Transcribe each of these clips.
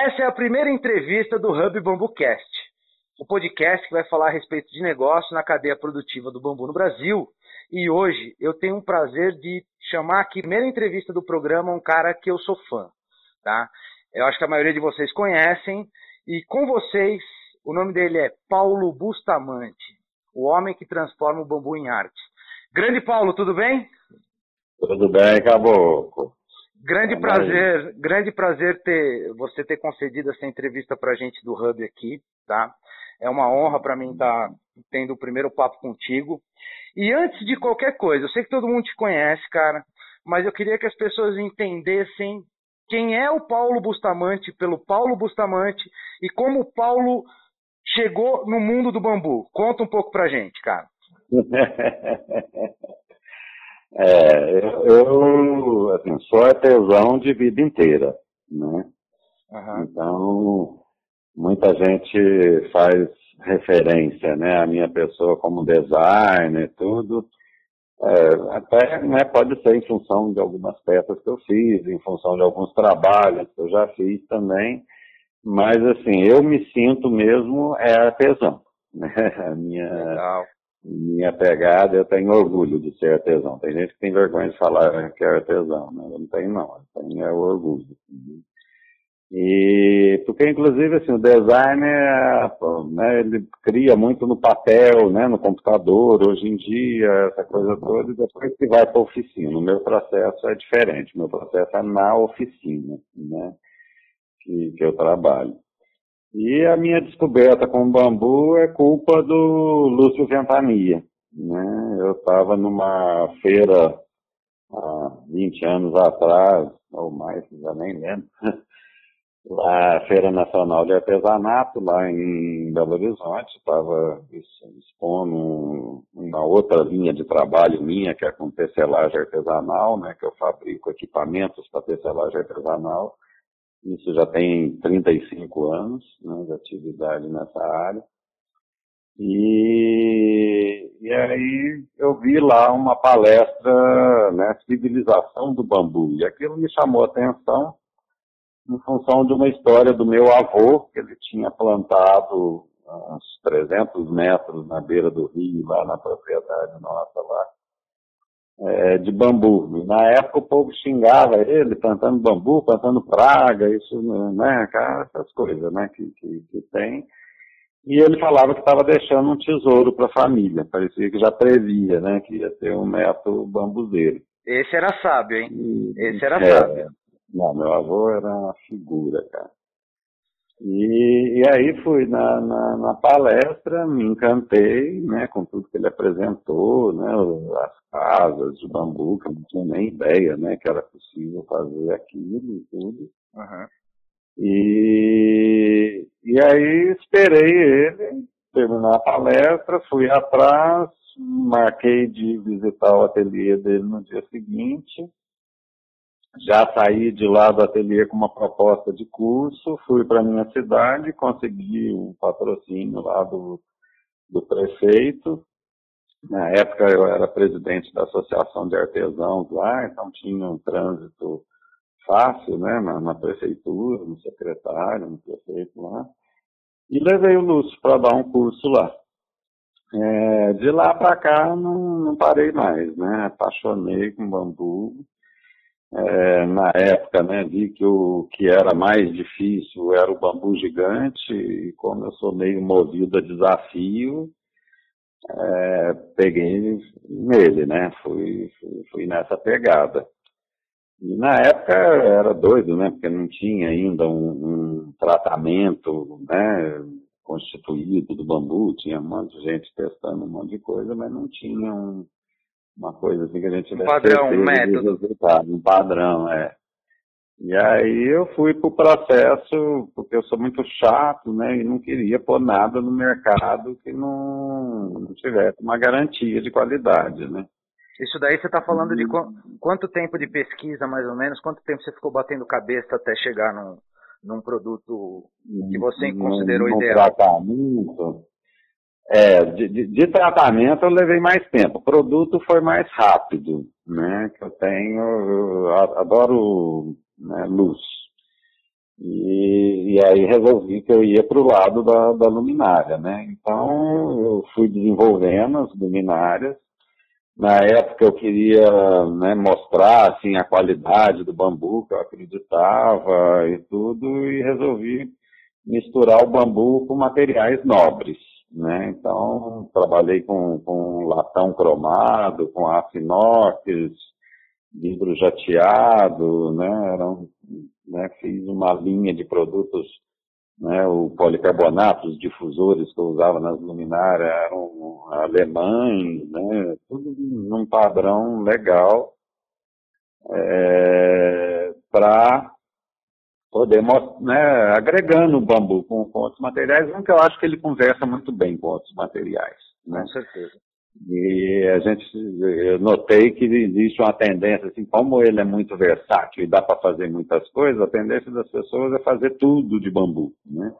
Essa é a primeira entrevista do Hub BambuCast, o podcast que vai falar a respeito de negócio na cadeia produtiva do bambu no Brasil. E hoje eu tenho um prazer de chamar aqui, primeira entrevista do programa, um cara que eu sou fã, tá? Eu acho que a maioria de vocês conhecem. E com vocês, o nome dele é Paulo Bustamante, o homem que transforma o bambu em arte. Grande Paulo, tudo bem? Tudo bem, Caboclo. Grande é prazer, grande prazer ter você ter concedido essa entrevista para a gente do Hub aqui, tá? É uma honra para mim estar tá tendo o primeiro papo contigo. E antes de qualquer coisa, eu sei que todo mundo te conhece, cara, mas eu queria que as pessoas entendessem quem é o Paulo Bustamante pelo Paulo Bustamante e como o Paulo chegou no mundo do bambu. Conta um pouco pra gente, cara. É, eu, assim, sou artesão de vida inteira, né? Uhum. Então, muita gente faz referência, né, a minha pessoa como designer e tudo, é, até né, pode ser em função de algumas peças que eu fiz, em função de alguns trabalhos que eu já fiz também, mas assim, eu me sinto mesmo é artesão, né? A minha, Legal minha pegada, eu tenho orgulho de ser artesão. Tem gente que tem vergonha de falar que é artesão, né? Eu não tenho não, eu tenho é orgulho. E porque inclusive assim, o design é, né, ele cria muito no papel, né, no computador, hoje em dia, essa coisa toda, e depois que vai para a oficina. O meu processo é diferente, o meu processo é na oficina, né, que, que eu trabalho. E a minha descoberta com o bambu é culpa do Lúcio Ventania. Né? Eu estava numa feira há 20 anos atrás, ou mais, já nem lembro, lá, Feira Nacional de Artesanato, lá em Belo Horizonte, estava expondo uma outra linha de trabalho minha, que é com tecelagem artesanal, né, que eu fabrico equipamentos para tecelagem artesanal. Isso já tem 35 anos né, de atividade nessa área. E, e aí eu vi lá uma palestra, né, Civilização do Bambu, e aquilo me chamou a atenção em função de uma história do meu avô, que ele tinha plantado uns 300 metros na beira do rio, lá na propriedade nossa lá, é, de bambu. Na época o povo xingava ele, plantando bambu, plantando praga, isso, né, essas coisas, né, que, que, que tem. E ele falava que estava deixando um tesouro para a família, parecia que já previa, né, que ia ter um neto bambuzeiro. Esse era sábio, hein? Esse era é, sábio. Não, meu avô era uma figura, cara. E, e aí fui na, na, na, palestra, me encantei né, com tudo que ele apresentou, né, as casas de bambu, que eu não tinha nem ideia né, que era possível fazer aquilo e tudo. Uhum. E, e aí esperei ele terminar a palestra, fui atrás, marquei de visitar o ateliê dele no dia seguinte já saí de lá do ateliê com uma proposta de curso, fui para minha cidade, consegui um patrocínio lá do, do prefeito. Na época eu era presidente da Associação de Artesãos lá, então tinha um trânsito fácil, né, na, na prefeitura, no secretário, no prefeito lá. E levei o Lúcio para dar um curso lá. É, de lá para cá não, não parei mais, né? Apaixonei com bambu é, na época, né, vi que o que era mais difícil era o bambu gigante, e como eu sou meio movido a desafio, é, peguei nele, né, fui, fui, fui, nessa pegada. E na época era doido, né, porque não tinha ainda um, um tratamento, né, constituído do bambu, tinha um monte de gente testando um monte de coisa, mas não tinha um, uma coisa assim que a gente um padrão, um método. Um padrão, é. E aí eu fui pro processo, porque eu sou muito chato, né, e não queria pôr nada no mercado que não, não tivesse uma garantia de qualidade, né. Isso daí você está falando de qu quanto tempo de pesquisa, mais ou menos? Quanto tempo você ficou batendo cabeça até chegar num, num produto que você considerou no, ideal? Tratamento, é, de, de, de, tratamento eu levei mais tempo. O produto foi mais rápido, né? Que eu tenho, eu adoro né, luz. E, e aí resolvi que eu ia para o lado da, da luminária, né? Então eu fui desenvolvendo as luminárias. Na época eu queria né, mostrar assim a qualidade do bambu que eu acreditava e tudo e resolvi misturar o bambu com materiais nobres, né? Então trabalhei com, com latão cromado, com aço inox, vidro jateado, né? Eram né, fiz uma linha de produtos, né, o policarbonato, os difusores que eu usava nas luminárias eram alemães, né, tudo num padrão legal é, para poder né, agregando o bambu com, com, outros materiais, um que eu acho que ele conversa muito bem com outros materiais. Né? Com certeza. E a gente, eu notei que existe uma tendência, assim, como ele é muito versátil e dá para fazer muitas coisas, a tendência das pessoas é fazer tudo de bambu, né?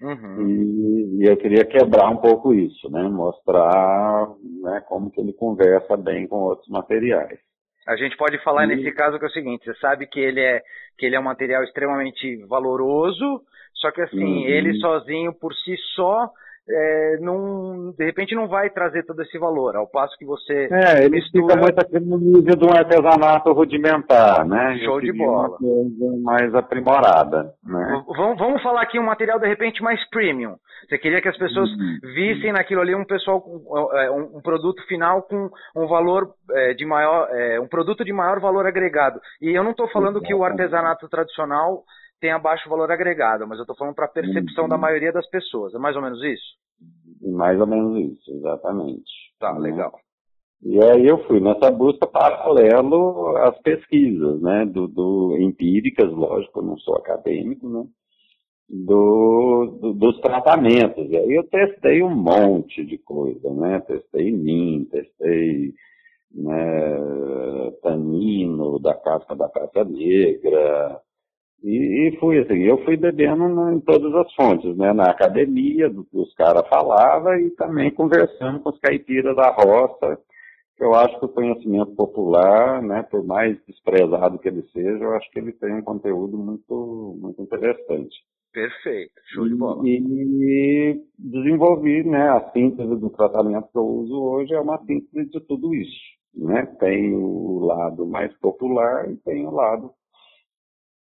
Uhum. E, e, eu queria quebrar um pouco isso, né? Mostrar né, como que ele conversa bem com outros materiais. A gente pode falar e... nesse caso que é o seguinte, você sabe que ele é que ele é um material extremamente valoroso, só que assim, uhum. ele sozinho por si só é, não, de repente não vai trazer todo esse valor, ao passo que você. É, ele mistura... fica muito aqui no nível de um artesanato rudimentar, né? Show de bola. Uma coisa mais aprimorada. Né? Vamos, vamos falar aqui um material de repente mais premium. Você queria que as pessoas uhum. vissem naquilo ali um pessoal é, um, um produto final com um valor é, de maior, é, um produto de maior valor agregado. E eu não estou falando que o artesanato tradicional tenha baixo valor agregado, mas eu estou falando para a percepção uhum. da maioria das pessoas. É mais ou menos isso? Mais ou menos isso, exatamente. Tá, né? legal. E aí eu fui nessa busca paralelo às pesquisas, né, do, do empíricas, lógico, eu não sou acadêmico, né, do, do, dos tratamentos. E aí eu testei um monte de coisa, né, testei mim, testei né, tanino da casca da caça negra, e, e fui assim, eu fui bebendo em todas as fontes, né? Na academia, do que os caras falavam, e também conversando com os caipiras da roça, que eu acho que o conhecimento popular, né, por mais desprezado que ele seja, eu acho que ele tem um conteúdo muito, muito interessante. Perfeito, show de bola. E, e desenvolvi, né, a síntese do tratamento que eu uso hoje é uma síntese de tudo isso, né? Tem o lado mais popular e tem o lado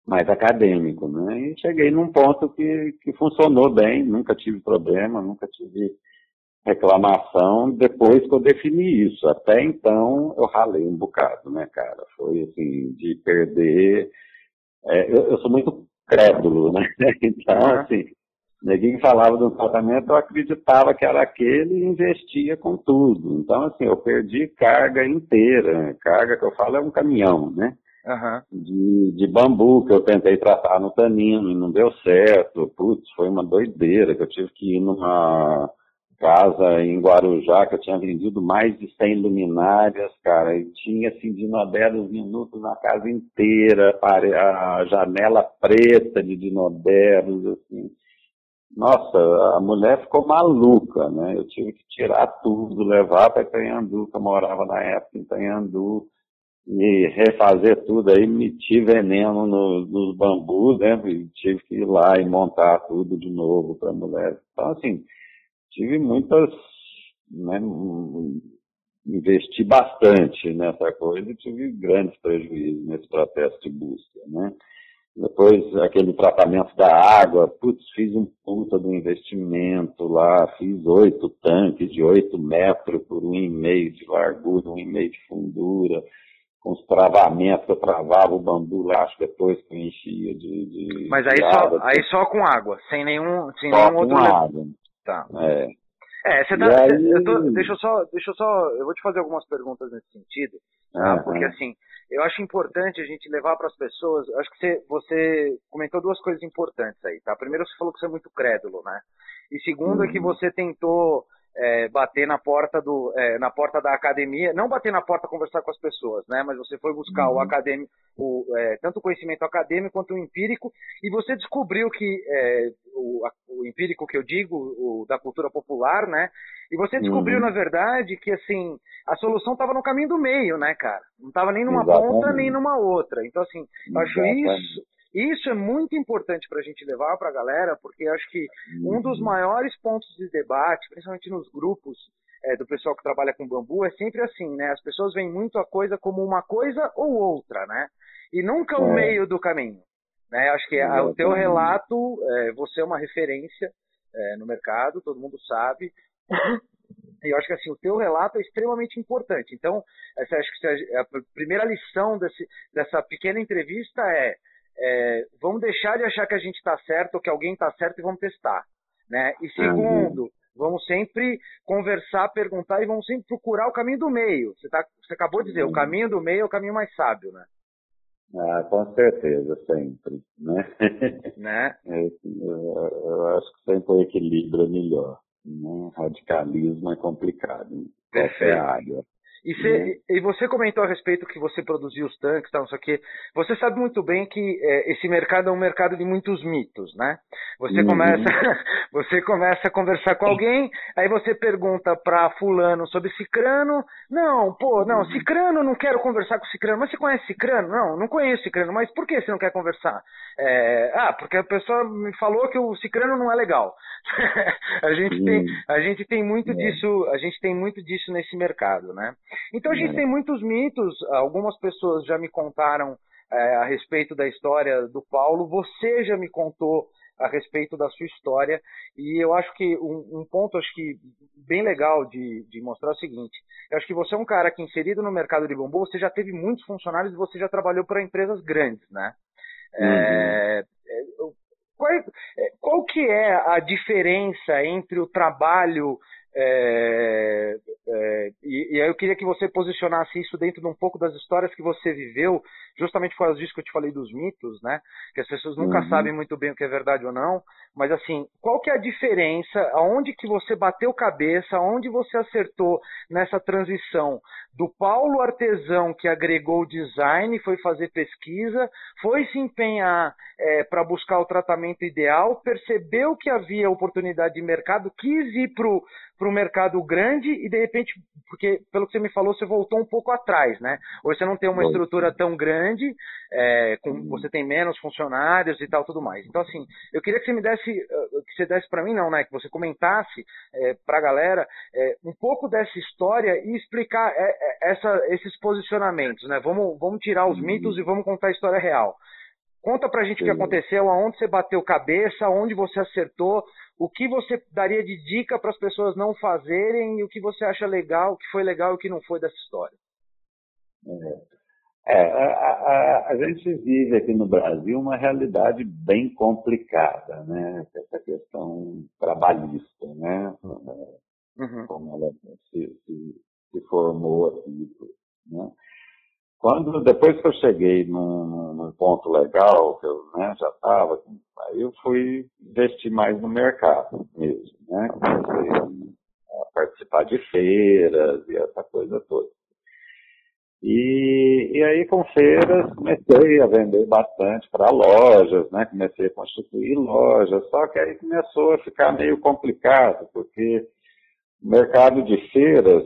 mais acadêmico, né? E cheguei num ponto que, que funcionou bem, nunca tive problema, nunca tive reclamação depois que eu defini isso. Até então eu ralei um bocado, né, cara? Foi assim, de perder. É, eu, eu, sou muito crédulo, né? Então, assim, ninguém falava do tratamento, eu acreditava que era aquele e investia com tudo. Então, assim, eu perdi carga inteira. Carga que eu falo é um caminhão, né? Uhum. de, de bambu que eu tentei tratar no tanino e não deu certo. Putz, foi uma doideira que eu tive que ir numa casa em Guarujá que eu tinha vendido mais de 100 luminárias, cara, e tinha assim dinoderos minutos na casa inteira, a janela preta de dinoderos, assim. Nossa, a mulher ficou maluca, né? Eu tive que tirar tudo, levar para Itanhandu, que eu morava na época em Itanhandu, e refazer tudo aí, meti veneno no, nos bambus, né? E tive que ir lá e montar tudo de novo para a mulher. Então, assim, tive muitas, né? Investi bastante nessa coisa e tive grandes prejuízos nesse processo de busca, né? Depois, aquele tratamento da água, putz, fiz um puta do investimento lá, fiz oito tanques de oito metros por um e meio de largura, um e meio de fundura, com os travamentos, eu travava o bambu lá, acho que depois que enchia de. de Mas aí, de só, água, aí só com água, sem nenhum, sem só nenhum com outro. água. Tá. É. É, você tá, aí... eu tô, deixa eu só, deixa eu só, eu vou te fazer algumas perguntas nesse sentido, tá? Porque assim, eu acho importante a gente levar para as pessoas, acho que você, você comentou duas coisas importantes aí, tá? Primeiro você falou que você é muito crédulo, né? E segundo é que uhum. você tentou é, bater na porta do é, na porta da academia, não bater na porta conversar com as pessoas, né? Mas você foi buscar uhum. o acadêmico, o, é, tanto o conhecimento acadêmico quanto o empírico, e você descobriu que é, o, o, empírico que eu digo, o da cultura popular, né? E você descobriu uhum. na verdade que assim a solução estava no caminho do meio, né, cara? Não estava nem numa Exatamente. ponta nem numa outra. Então assim, eu acho isso Isso é muito importante para a gente levar para a galera, porque acho que um dos uhum. maiores pontos de debate, principalmente nos grupos é, do pessoal que trabalha com bambu, é sempre assim, né? As pessoas veem muito a coisa como uma coisa ou outra, né? E nunca o é. meio do caminho. Né? Acho que a, o teu relato, é, você é uma referência é, no mercado, todo mundo sabe. E eu acho que assim, o teu relato é extremamente importante. Então, essa, acho que a primeira lição desse, dessa pequena entrevista é, é, vamos deixar de achar que a gente está certo ou que alguém está certo e vamos testar. Né? E segundo, vamos sempre conversar, perguntar e vamos sempre procurar o caminho do meio. Você, tá, você acabou de dizer, o caminho do meio é o caminho mais sábio, né? Ah, com certeza, sempre, né? né? É, eu, eu, acho que sempre o equilíbrio é melhor. Né? Radicalismo é complicado. Qualquer área. E, uhum. e, você comentou a respeito que você produzia os tanques, tal, não sei o quê. Você sabe muito bem que é, esse mercado é um mercado de muitos mitos, né? Você uhum. começa, você começa a conversar com alguém, aí você pergunta para fulano sobre Cicrano. Não, pô, não, uhum. Cicrano não quero conversar com Cicrano. Mas você conhece Cicrano? Não, não conheço Cicrano. Mas por que você não quer conversar? É, ah, porque a pessoa me falou que o Cicrano não é legal. a gente tem, a gente tem muito é. disso, a gente tem muito disso nesse mercado, né? Então a gente é. tem muitos mitos, algumas pessoas já me contaram é, a respeito da história do Paulo, você já me contou a respeito da sua história. E eu acho que um, um ponto acho que bem legal de, de, mostrar é o seguinte. Eu acho que você é um cara que inserido no mercado de bambu você já teve muitos funcionários e você já trabalhou para empresas grandes né? Uhum. é, é qual, é, qual que é a diferença entre o trabalho é, é, e, aí eu queria que você posicionasse isso dentro de um pouco das histórias que você viveu, justamente por causa disso que eu te falei dos mitos, né? Que as pessoas nunca uhum. sabem muito bem o que é verdade ou não. Mas assim, qual que é a diferença? Aonde que você bateu cabeça? Aonde você acertou nessa transição do Paulo artesão que agregou o design, foi fazer pesquisa, foi se empenhar é, para buscar o tratamento ideal, percebeu que havia oportunidade de mercado, quis ir para o mercado grande e de repente, porque pelo que você me falou, você voltou um pouco atrás, né? Hoje você não tem uma estrutura tão grande, é, com, uhum. você tem menos funcionários e tal, tudo mais. Então assim, eu queria que você me desse, eh, que você desse para mim não, né? Que você comentasse é, para a galera é, um pouco dessa história e explicar essa, esses posicionamentos, né? Vamos, vamos tirar os uhum. mitos e vamos contar a história real. Conta pra gente Sim. o que aconteceu, aonde você bateu cabeça, aonde você acertou, o que você daria de dica para as pessoas não fazerem e o que você acha legal, o que foi legal e o que não foi dessa história. É, a, a, a, gente vive aqui no Brasil uma realidade bem complicada, né? Essa questão trabalhista, né? Uhum. Como ela se, se, se formou aqui, né? Quando, depois que eu cheguei num, num ponto legal, que eu né, já estava, aí eu fui investir mais no mercado mesmo, né? Comecei a participar de feiras e essa coisa toda. E, e aí com feiras comecei a vender bastante para lojas, né? Comecei a constituir lojas, só que aí começou a ficar meio complicado, porque o mercado de feiras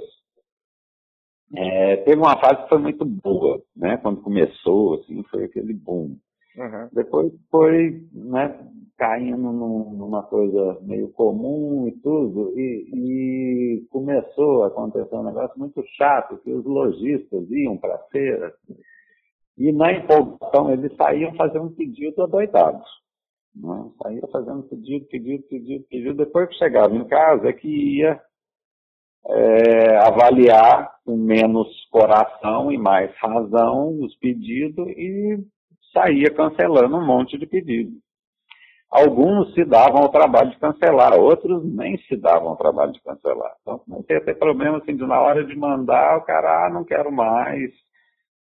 é, teve uma fase que foi muito boa, né? Quando começou, assim, foi aquele boom. Uhum. Depois foi, né, caindo num, numa coisa meio comum e tudo, e, e, começou a acontecer um negócio muito chato, que os lojistas iam para a feira e na empolgação eles saíam fazendo pedido adoidados. Né? Saíam fazendo pedido, pedido, pedido, pedido. Depois que chegava em casa é que ia é, avaliar com menos coração e mais razão os pedidos e saía cancelando um monte de pedidos. Alguns se davam ao trabalho de cancelar, outros nem se davam ao trabalho de cancelar. Então comecei a ter problema assim, de na hora de mandar, o cara, ah, não quero mais,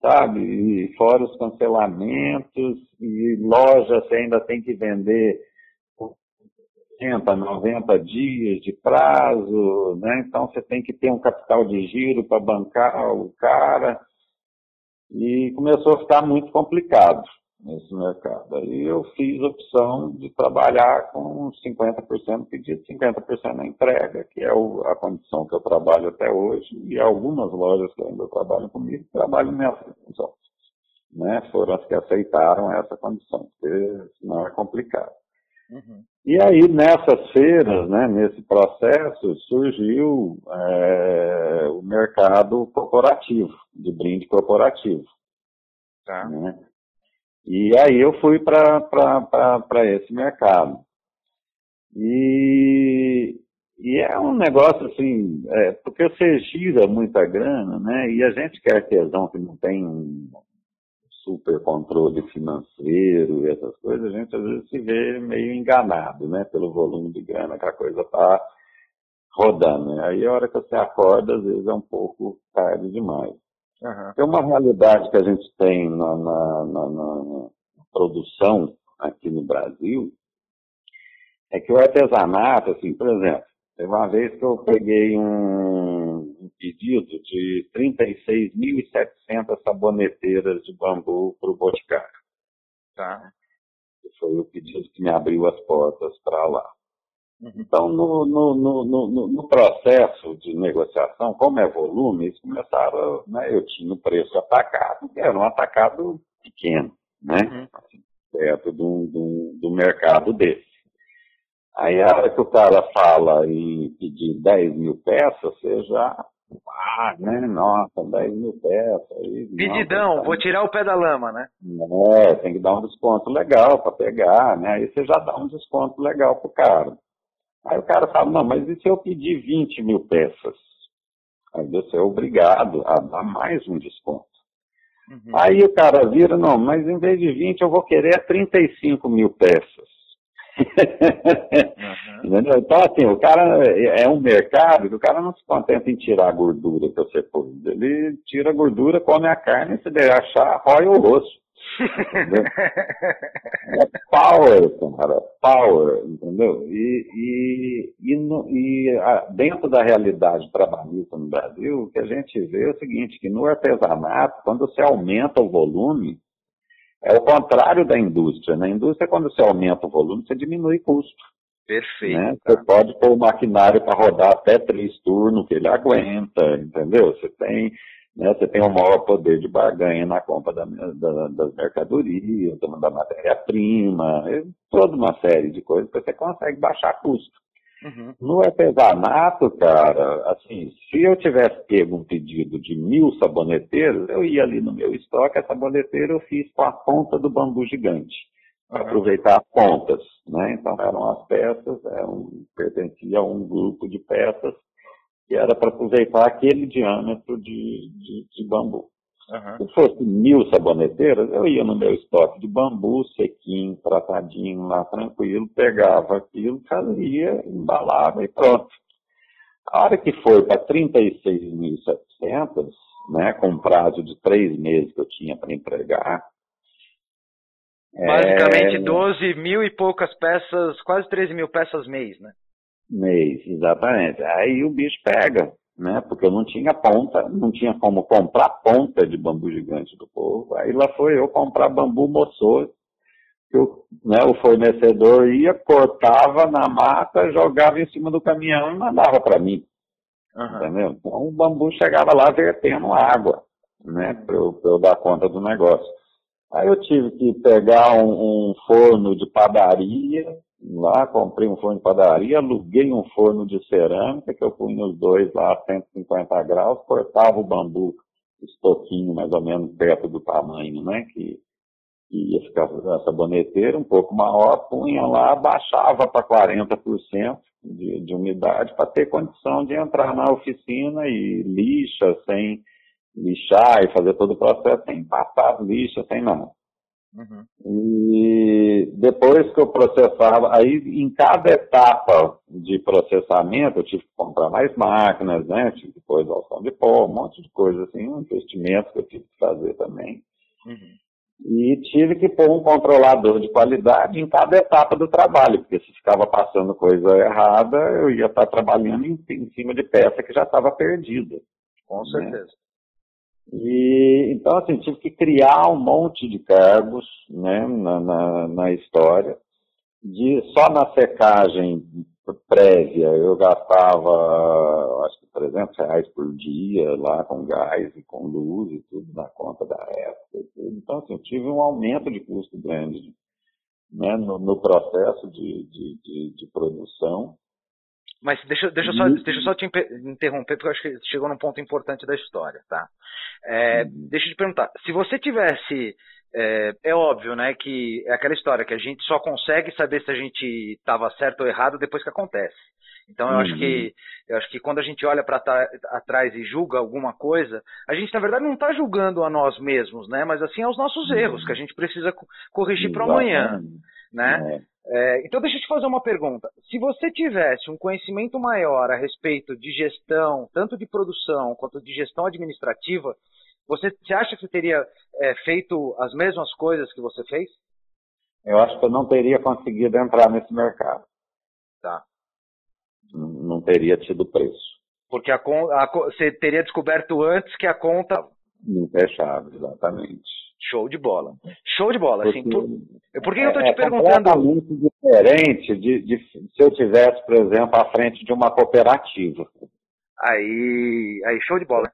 sabe? E fora os cancelamentos, e loja você ainda tem que vender 80, 90 dias de prazo, né? Então você tem que ter um capital de giro para bancar o cara. E começou a ficar muito complicado nesse mercado. Aí eu fiz a opção de trabalhar com 50% pedido, 50% na entrega, que é a condição que eu trabalho até hoje, e algumas lojas que ainda trabalham comigo trabalham nessa função. né, foram as que aceitaram essa condição, porque senão é complicado. Uhum. E aí, nessas feiras, né, nesse processo, surgiu é, o mercado corporativo, de brinde corporativo. Tá. Né? E aí eu fui para esse mercado. E, e é um negócio assim, é, porque você gira muita grana, né? E a gente que é artesão que não tem um super controle financeiro e essas coisas, a gente às vezes se vê meio enganado, né? Pelo volume de grana que a coisa tá rodando. Né? Aí a hora que você acorda, às vezes é um pouco tarde demais. Uhum. Tem uma realidade que a gente tem na, na, na, na produção aqui no Brasil, é que o artesanato, assim, por exemplo, teve uma vez que eu peguei um, um pedido de 36.700 saboneteiras de bambu para o Boticário. Tá. Foi o pedido que me abriu as portas para lá. Uhum. Então, no, no, no, no, processo de negociação, como é volume, eles começaram, né, eu tinha o preço atacado, que era um atacado pequeno, né, uhum. assim, perto do, do, do mercado desse. Aí a hora que o cara fala em pedir 10 mil peças, você já. Ah, né? Nossa, 10 mil peças. Aí, Pedidão, nossa, tá... vou tirar o pé da lama, né? É, tem que dar um desconto legal para pegar, né? Aí você já dá um desconto legal pro cara. Aí o cara fala, não, mas e se eu pedir 20 mil peças? Aí você é obrigado a dar mais um desconto. Uhum. Aí o cara vira, não, mas em vez de 20 eu vou querer 35 mil peças. Uhum. então, assim, o cara é um mercado que o cara não se contenta em tirar a gordura que você pôs. Ele tira a gordura, come a carne, se der achar, rói o rosto. é power, cara, power, entendeu? E, e, e, no, e a, dentro da realidade trabalhista no Brasil, o que a gente vê é o seguinte, que no artesanato, quando você aumenta o volume, é o contrário da indústria. Na indústria, quando você aumenta o volume, você diminui custo. Perfeito. Né? Tá. Você pode pôr o maquinário para rodar até três turnos que ele aguenta, entendeu? Você tem, né, você tem um maior poder de barganha na compra da, da, das mercadorias, da matéria-prima, toda uma série de coisas que você consegue baixar custo. Uhum. No artesanato, cara, assim, se eu tivesse pego um pedido de mil saboneteiros, eu ia ali no meu estoque, a saboneteira eu fiz com a ponta do bambu gigante, para uhum. aproveitar as pontas, né? Então eram as peças, eram, pertencia a um grupo de peças que era para aproveitar aquele diâmetro de, de, de bambu. Uhum. Se fosse mil saboneteiras, eu ia no meu estoque de bambu, sequinho, tratadinho lá, tranquilo, pegava aquilo, fazia, embalava e pronto. A hora que foi para 36.700, né, com prazo de três meses que eu tinha para entregar. Basicamente é... 12 mil e poucas peças, quase 13 mil peças mês, né? Mês, exatamente. Aí o bicho pega né? Porque eu não tinha ponta, não tinha como comprar ponta de bambu gigante do povo. Aí lá foi eu comprar bambu moçô, que o, né, o fornecedor ia, cortava na mata, jogava em cima do caminhão e mandava para mim. Uhum. Entendeu? Então o bambu chegava lá vertendo água, né? Para eu, eu, dar conta do negócio. Aí eu tive que pegar um, um forno de padaria, lá, comprei um forno de padaria, aluguei um forno de cerâmica, que eu punha os dois lá a 150 graus, cortava o bambu, estoquinho mais ou menos perto do tamanho, né, que, que ia ficar essa boneteira um pouco maior, punha lá, baixava para 40% de, de umidade para ter condição de entrar na oficina e lixa sem lixar e fazer todo o processo sem passar lixa, sem nada. Uhum. E depois que eu processava, aí em cada etapa de processamento eu tive que comprar mais máquinas, né? Tive que pôr exaustão de pó, um monte de coisa assim, um investimento que eu tive que fazer também. Uhum. E tive que pôr um controlador de qualidade em cada etapa do trabalho, porque se ficava passando coisa errada, eu ia estar trabalhando em, em cima de peça que já estava perdida. Com né? E, então, assim, tive que criar um monte de cargos né, na, na, na história. De, só na secagem prévia, eu gastava, acho que 300 reais por dia lá com gás e com luz e tudo na conta da época. Então, assim, tive um aumento de custo grande né, no, no processo de, de, de, de, produção. Mas deixa, deixa, só, deixa eu só te interromper, porque eu acho que chegou num ponto importante da história, tá? É, uhum. deixa eu te perguntar, se você tivesse é, é, óbvio, né, que é aquela história que a gente só consegue saber se a gente estava certo ou errado depois que acontece. Então eu uhum. acho que uhum. eu acho que quando a gente olha para atrás e julga alguma coisa, a gente na verdade não está julgando a nós mesmos, né, mas assim aos nossos uhum. erros que a gente precisa corrigir para amanhã, né? É. É, então deixa eu te fazer uma pergunta. Se você tivesse um conhecimento maior a respeito de gestão, tanto de produção quanto de gestão administrativa, você, você acha que você teria é, feito as mesmas coisas que você fez? Eu acho que eu não teria conseguido entrar nesse mercado. Tá. Não, não teria tido preço. Porque a, a, você teria descoberto antes que a conta. Não fechava, exatamente. Show de bola. Show de bola. Porque, assim, por, por que eu estou é, te é perguntando? É muito diferente de, de, se eu tivesse, por exemplo, à frente de uma cooperativa. Aí, aí show de bola.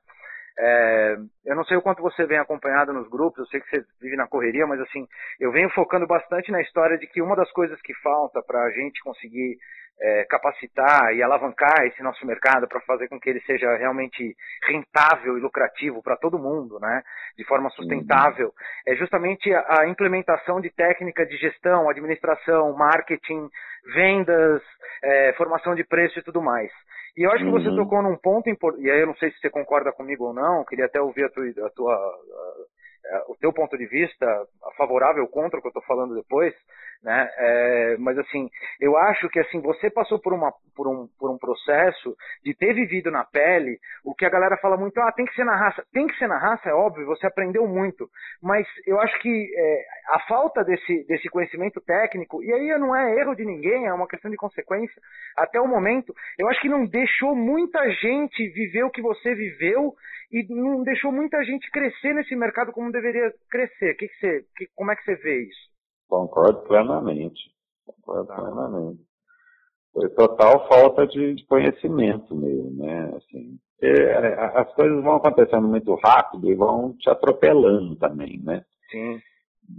É, eu não sei o quanto você vem acompanhado nos grupos, eu sei que você vive na correria, mas assim, eu venho focando bastante na história de que uma das coisas que falta para a gente conseguir é, capacitar e alavancar esse nosso mercado para fazer com que ele seja realmente rentável e lucrativo para todo mundo, né, de forma sustentável, uhum. é justamente a, a implementação de técnica de gestão, administração, marketing, vendas, é, formação de preço e tudo mais. E eu acho que você uhum. tocou num ponto importante, e aí eu não sei se você concorda comigo ou não, queria até ouvir a tua, a tua, a, o teu ponto de vista, favorável ou contra o que eu estou falando depois, né? É, mas assim, eu acho que assim você passou por, uma, por, um, por um processo de ter vivido na pele o que a galera fala muito, ah, tem que ser na raça, tem que ser na raça, é óbvio, você aprendeu muito, mas eu acho que é, a falta desse, desse conhecimento técnico e aí não é erro de ninguém, é uma questão de consequência. Até o momento, eu acho que não deixou muita gente viver o que você viveu e não deixou muita gente crescer nesse mercado como deveria crescer. Que que você, que, como é que você vê isso? Concordo plenamente. Concordo tá. plenamente. Foi total falta de, conhecimento mesmo, né? Assim, é, as coisas vão acontecendo muito rápido e vão te atropelando também, né? Sim.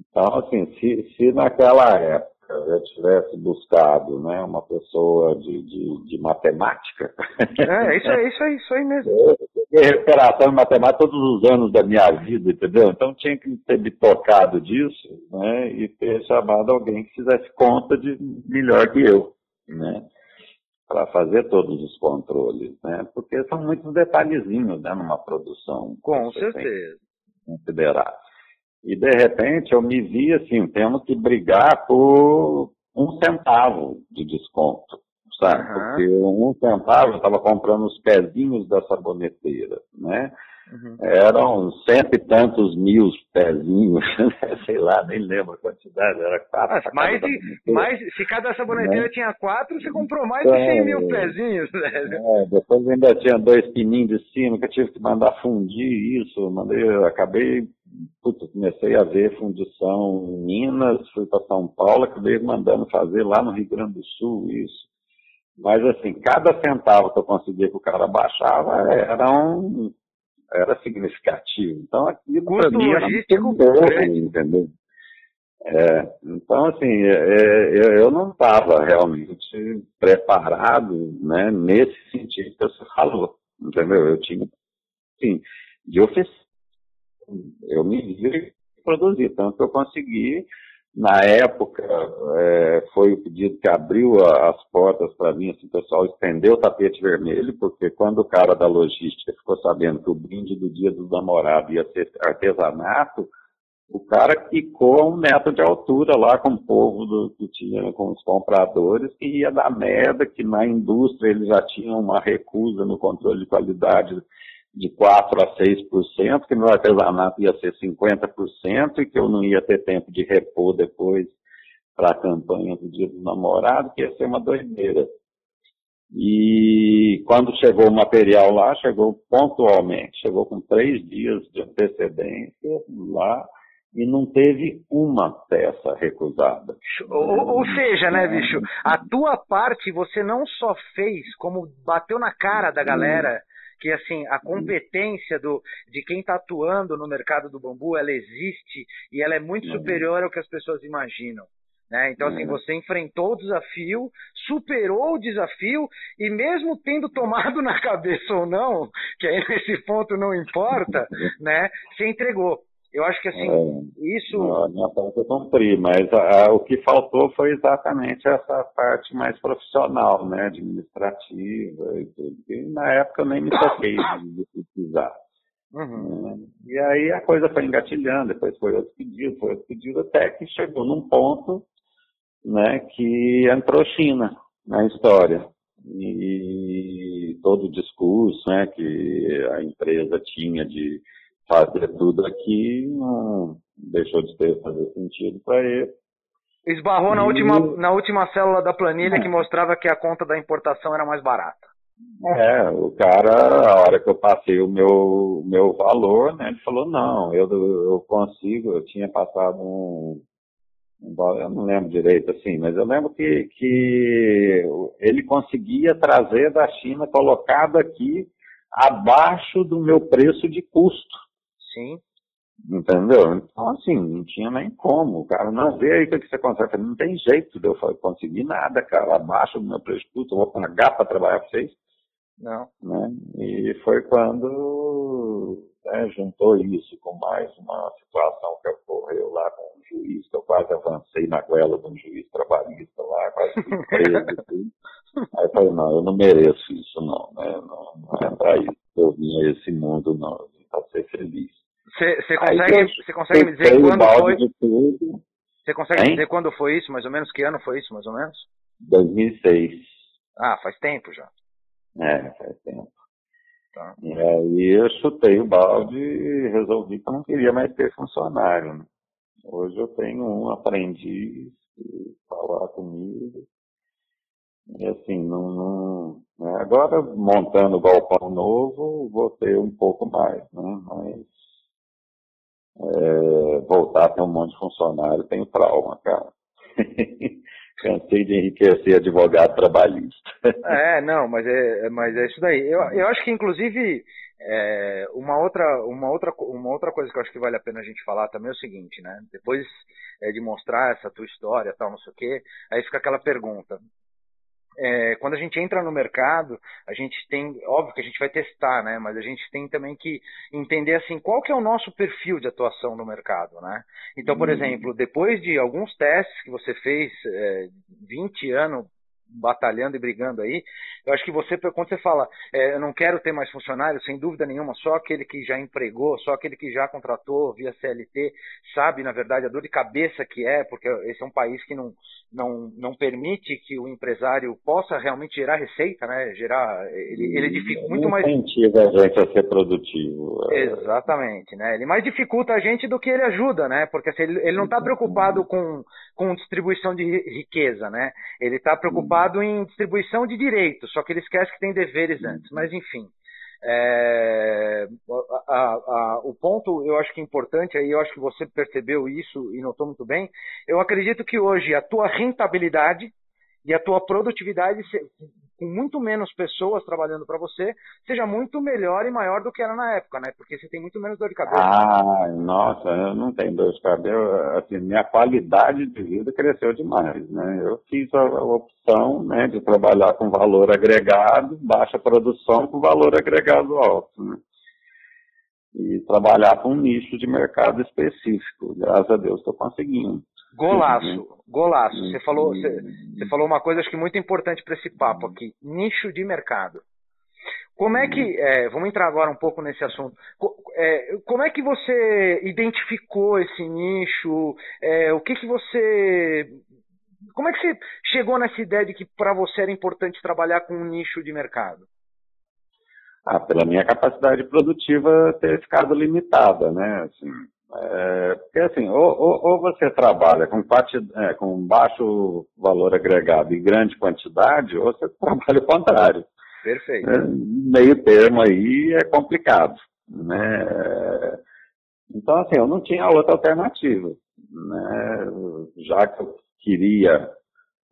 Então, assim, se, se naquela época eu tivesse buscado né, uma pessoa de, de, de matemática. É, isso é isso aí, isso aí mesmo. Eu recuperação em matemática todos os anos da minha vida, entendeu? Então tinha que ter me tocado disso né, e ter chamado alguém que fizesse conta de melhor que eu, né? Para fazer todos os controles, né? Porque são muitos detalhezinhos né, numa produção. Com certeza. Considerar. E de repente eu me vi assim, tendo que brigar por um centavo de desconto, sabe? Uhum. Porque um centavo eu estava comprando os pezinhos da saboneteira, né? Uhum. Eram cento e tantos mil pezinhos, né? sei lá, nem lembro a quantidade, era quatro. Ah, mais de, mais, se cada saboneteira né? tinha quatro, você comprou mais então, de 100 mil pezinhos, velho. É, depois ainda tinha dois pininhos de cima que eu tive que mandar fundir isso, mandei, acabei, putz, comecei a ver fundição em Minas, fui para São Paulo, acabei mandando fazer lá no Rio Grande do Sul isso. Mas assim, cada centavo que eu conseguia que o cara baixava era um era significativo. Então, aquilo para mim era muito bom, entendeu? É, então, assim, é, é eu não estava realmente preparado né, nesse sentido que você falou, entendeu? Eu tinha, sim, de oficina. Eu me vi produzir, tanto que eu consegui na época, é, foi o pedido que abriu a, as portas para mim, assim, o pessoal estendeu o tapete vermelho, porque quando o cara da logística ficou sabendo que o brinde do dia do namorado ia ser artesanato, o cara quicou a um metro de altura lá com o povo do, que tinha, com os compradores, que ia dar merda, que na indústria eles já tinham uma recusa no controle de qualidade de 4% a 6%, que no artesanato ia ser 50% e que eu não ia ter tempo de repor depois para a campanha do Dia do Namorado, que ia ser uma doideira. E quando chegou o material lá, chegou pontualmente, chegou com três dias de antecedência lá, e não teve uma peça recusada. Ou, ou, seja, né, bicho, a tua parte você não só fez, como bateu na cara da galera que assim a competência do, de quem está atuando no mercado do bambu ela existe e ela é muito superior ao que as pessoas imaginam. Né? Então, assim, você enfrentou o desafio, superou o desafio e mesmo tendo tomado na cabeça ou não, que aí nesse ponto não importa, né? Você entregou. Eu acho que assim, é, isso. A minha parte eu cumpri, mas a, a, o que faltou foi exatamente essa parte mais profissional, né? Administrativa e tudo. E na época eu nem me toquei de precisar. Uhum. Né? E aí a coisa foi engatilhando, depois foi outro pedido, foi outro pedido, até que chegou num ponto né, que entrou China na história. E todo o discurso né, que a empresa tinha de fazer tudo aqui não deixou de ter fazer sentido para ele. Esbarrou e... na, última, na última célula da planilha é. que mostrava que a conta da importação era mais barata. É, o cara, a hora que eu passei o meu, meu valor, né, ele falou, não, eu, eu consigo, eu tinha passado um, eu não lembro direito assim, mas eu lembro que, que ele conseguia trazer da China colocado aqui abaixo do meu preço de custo. Sim. Entendeu? Então, assim, não tinha nem como. O cara, não vê aí o que você consegue. Não tem jeito de eu conseguir nada, cara, abaixo do meu preço. Eu vou pagar para trabalhar para vocês. Não. Né? E foi quando né, juntou isso com mais uma situação que ocorreu lá com um juiz, que eu quase avancei na goela de um juiz trabalhista lá, quase fui preso e tudo. Aí eu falei, não, eu não mereço isso não, né? Não, não é para isso que eu vim a esse mundo, não, eu vim para ser feliz. Você consegue, consegue me dizer quando foi? Você consegue hein? dizer quando foi isso, mais ou menos? Que ano foi isso, mais ou menos? 2006. Ah, faz tempo já. É, faz tempo. Tá. E aí eu chutei o balde e resolvi que eu não queria mais ter funcionário. Né? Hoje eu tenho um aprendiz que falar comigo. E assim, não, não né? agora montando o galpão novo, vou ter um pouco mais, né? Mas é, voltar a ter um monte de funcionário, tenho trauma, cara. Cansei de enriquecer advogado trabalhista. É, não, mas é, mas é isso daí. Eu, eu acho que, inclusive, é, uma, outra, uma, outra, uma outra coisa que eu acho que vale a pena a gente falar também é o seguinte, né? Depois é, de mostrar essa tua história, tal, não sei o quê, aí fica aquela pergunta é, quando a gente entra no mercado, a gente tem, óbvio que a gente vai testar, né? Mas a gente tem também que entender assim qual que é o nosso perfil de atuação no mercado, né? Então, por uhum. exemplo, depois de alguns testes que você fez, é, 20 anos batalhando e brigando aí. Eu acho que você, quando você fala, é, eu não quero ter mais funcionários, sem dúvida nenhuma, só aquele que já empregou, só aquele que já contratou via CLT, sabe, na verdade, a dor de cabeça que é, porque esse é um país que não, não, não permite que o empresário possa realmente gerar receita, né? Gerar, ele, ele dificulta muito mais. Incentiva a gente a ser produtivo. É. Exatamente, né? Ele mais dificulta a gente do que ele ajuda, né? Porque assim, ele, ele não está preocupado com, com distribuição de riqueza, né? Ele está preocupado preocupado em distribuição de direitos, só que ele esquece que tem deveres antes. Mas, enfim, é, a, a, o ponto eu acho que é importante, aí eu acho que você percebeu isso e notou muito bem. Eu acredito que hoje a tua rentabilidade e a tua produtividade com muito menos pessoas trabalhando para você, seja muito melhor e maior do que era na época, né? Porque você tem muito menos dor de cabeça. Ah, nossa, eu não tenho dor de cabeça. Assim, minha qualidade de vida cresceu demais, né? Eu fiz a, opção, né, de trabalhar com valor agregado, baixa produção com valor agregado alto, né? E trabalhar com um nicho de mercado específico. Graças a Deus estou conseguindo. Golaço, golaço. Você falou, você, você falou uma coisa acho que muito importante para esse papo aqui: nicho de mercado. Como é que, é, vamos entrar agora um pouco nesse assunto. É, como é que você identificou esse nicho? É, o que que você, como é que você chegou nessa ideia de que para você era importante trabalhar com um nicho de mercado? Ah, pela minha capacidade produtiva ter ficado limitada, né? Assim, é, porque assim, ou, ou, ou, você trabalha com, é, com baixo valor agregado e grande quantidade, ou você trabalha o contrário. Perfeito. É, meio termo aí é complicado. Né? Então, assim, eu não tinha outra alternativa. Né? Já que eu queria,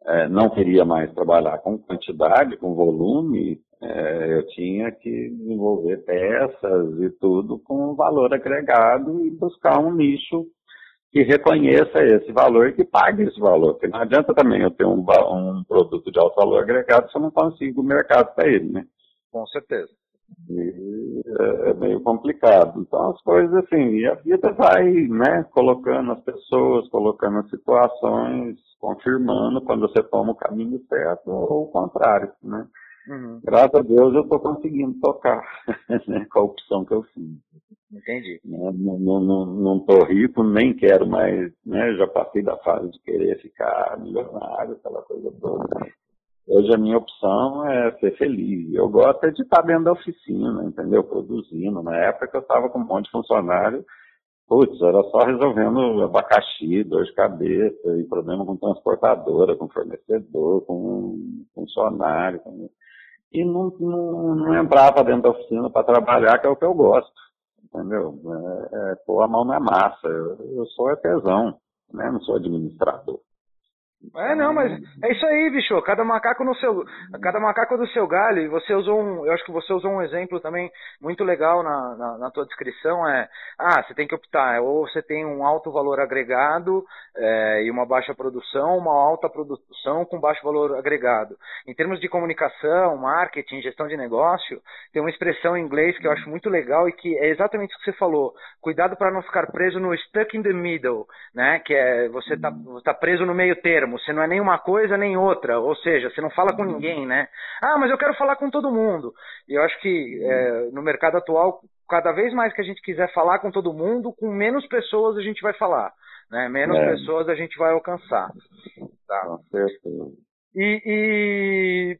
é, não queria mais trabalhar com quantidade, com volume, é, eu tinha que desenvolver peças e tudo com valor agregado e buscar um nicho que reconheça esse valor e que pague esse valor. Porque não adianta também eu ter um, um produto de alto valor agregado se eu não consigo o mercado para ele, né? Com certeza. E é, é meio complicado. Então as coisas assim, e a vida vai, né, colocando as pessoas, colocando as situações, confirmando quando você toma o caminho certo ou o contrário, né? Uhum. Graças a Deus eu estou conseguindo tocar né, com a opção que eu fiz. Entendi. Né, não, não, não, não tô rico, nem quero mais, né? Já passei da fase de querer ficar milionário, aquela coisa toda. Hoje a minha opção é ser feliz. Eu gosto de estar dentro da oficina, entendeu? Produzindo. Na época eu estava com um monte de funcionário, putz, era só resolvendo abacaxi, dor de cabeça, e problema com transportadora, com fornecedor, com funcionário. Com... E não, não, não entrava dentro da oficina para trabalhar, que é o que eu gosto entendeu? É, é, pôr a mão na massa. Eu, eu sou artesão, né? Não sou administrador. É, não, mas é isso aí, bicho. Cada macaco no seu, cada macaco do seu galho. E você usou um, eu acho que você usou um exemplo também muito legal na, na, na tua descrição. É, ah, você tem que optar. Ou você tem um alto valor agregado é, e uma baixa produção, uma alta produção com baixo valor agregado. Em termos de comunicação, marketing, gestão de negócio, tem uma expressão em inglês que eu acho muito legal e que é exatamente o que você falou. Cuidado para não ficar preso no stuck in the middle, né? Que é você tá, tá preso no meio termo termo, você não é nem uma coisa nem outra, ou seja, você não fala com ninguém, né? Ah, mas eu quero falar com todo mundo. E eu acho que é, no mercado atual, cada vez mais que a gente quiser falar com todo mundo, com menos pessoas a gente vai falar, né? Menos é. pessoas a gente vai alcançar. Tá? E, e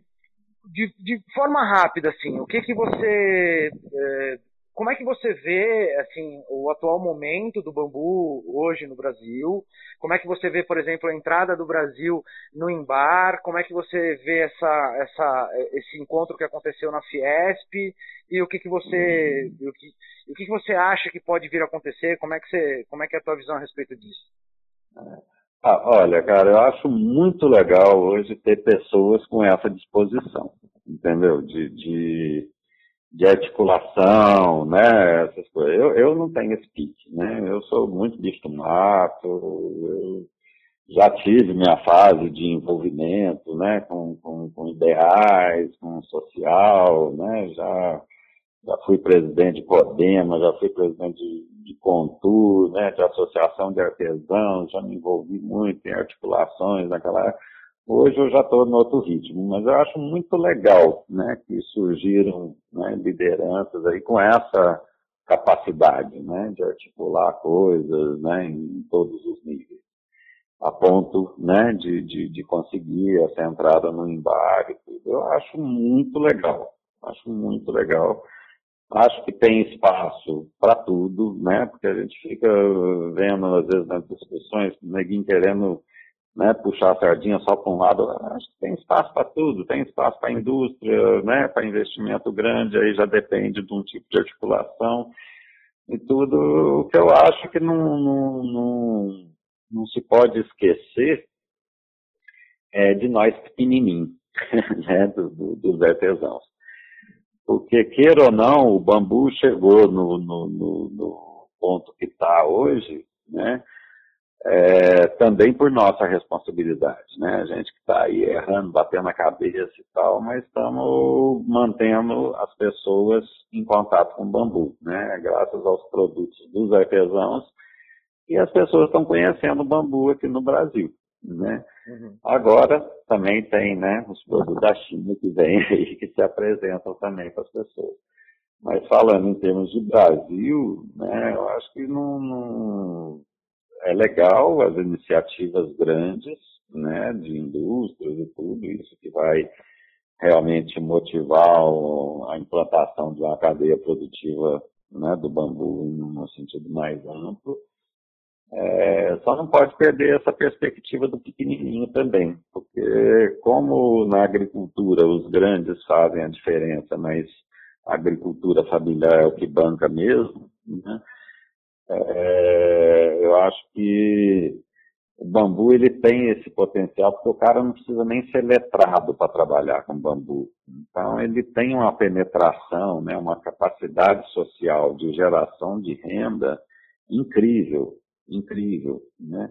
de, de, forma rápida, assim, o que que você é, como é que você vê assim o atual momento do bambu hoje no Brasil? Como é que você vê, por exemplo, a entrada do Brasil no Embar? Como é que você vê essa, essa, esse encontro que aconteceu na Fiesp? E o que, que você o que, o que, que você acha que pode vir a acontecer? Como é que você como é que é a tua visão a respeito disso? Ah, olha, cara, eu acho muito legal hoje ter pessoas com essa disposição, entendeu? De, de de articulação, né, essas coisas. Eu, eu não tenho esse pique, né, eu sou muito bicho mato, eu já tive minha fase de envolvimento, né, com, com, com ideais, com social, né, já, já fui presidente de Podema, já fui presidente de, de Contur, né, de Associação de Artesãos, já me envolvi muito em articulações naquela Hoje eu já estou no outro ritmo, mas eu acho muito legal né, que surgiram né, lideranças aí com essa capacidade né, de articular coisas né, em todos os níveis, a ponto né, de, de, de conseguir essa entrada no embarque. Eu acho muito legal, acho muito legal. Acho que tem espaço para tudo, né? Porque a gente fica vendo, às vezes, nas discussões, ninguém querendo né, puxar a sardinha só para um lado, acho que tem espaço para tudo, tem espaço para indústria, né, para investimento grande, aí já depende de um tipo de articulação e tudo. O que eu acho que não, não, não, não se pode esquecer é de nós pequenininhos, né, do, do, dos artesãos. Porque, queira ou não, o bambu chegou no, no, no, no ponto que está hoje, né, é, também por nossa responsabilidade, né? A gente que está aí errando, batendo a cabeça e tal, mas estamos mantendo as pessoas em contato com o bambu, né? Graças aos produtos dos artesãos e as pessoas estão conhecendo o bambu aqui no Brasil, né? Uhum. Agora também tem, né, os produtos da China que vêm aí que se apresentam também para as pessoas. Mas falando em termos de Brasil, né, eu acho que não, não é legal as iniciativas grandes, né, de indústrias e tudo isso que vai realmente motivar a implantação de uma cadeia produtiva né, do bambu no sentido mais amplo. É, só não pode perder essa perspectiva do pequenininho também, porque como na agricultura os grandes fazem a diferença, mas a agricultura familiar é o que banca mesmo, né? É, eu acho que o bambu ele tem esse potencial porque o cara não precisa nem ser letrado para trabalhar com bambu. Então ele tem uma penetração, né, uma capacidade social de geração de renda incrível, incrível, né?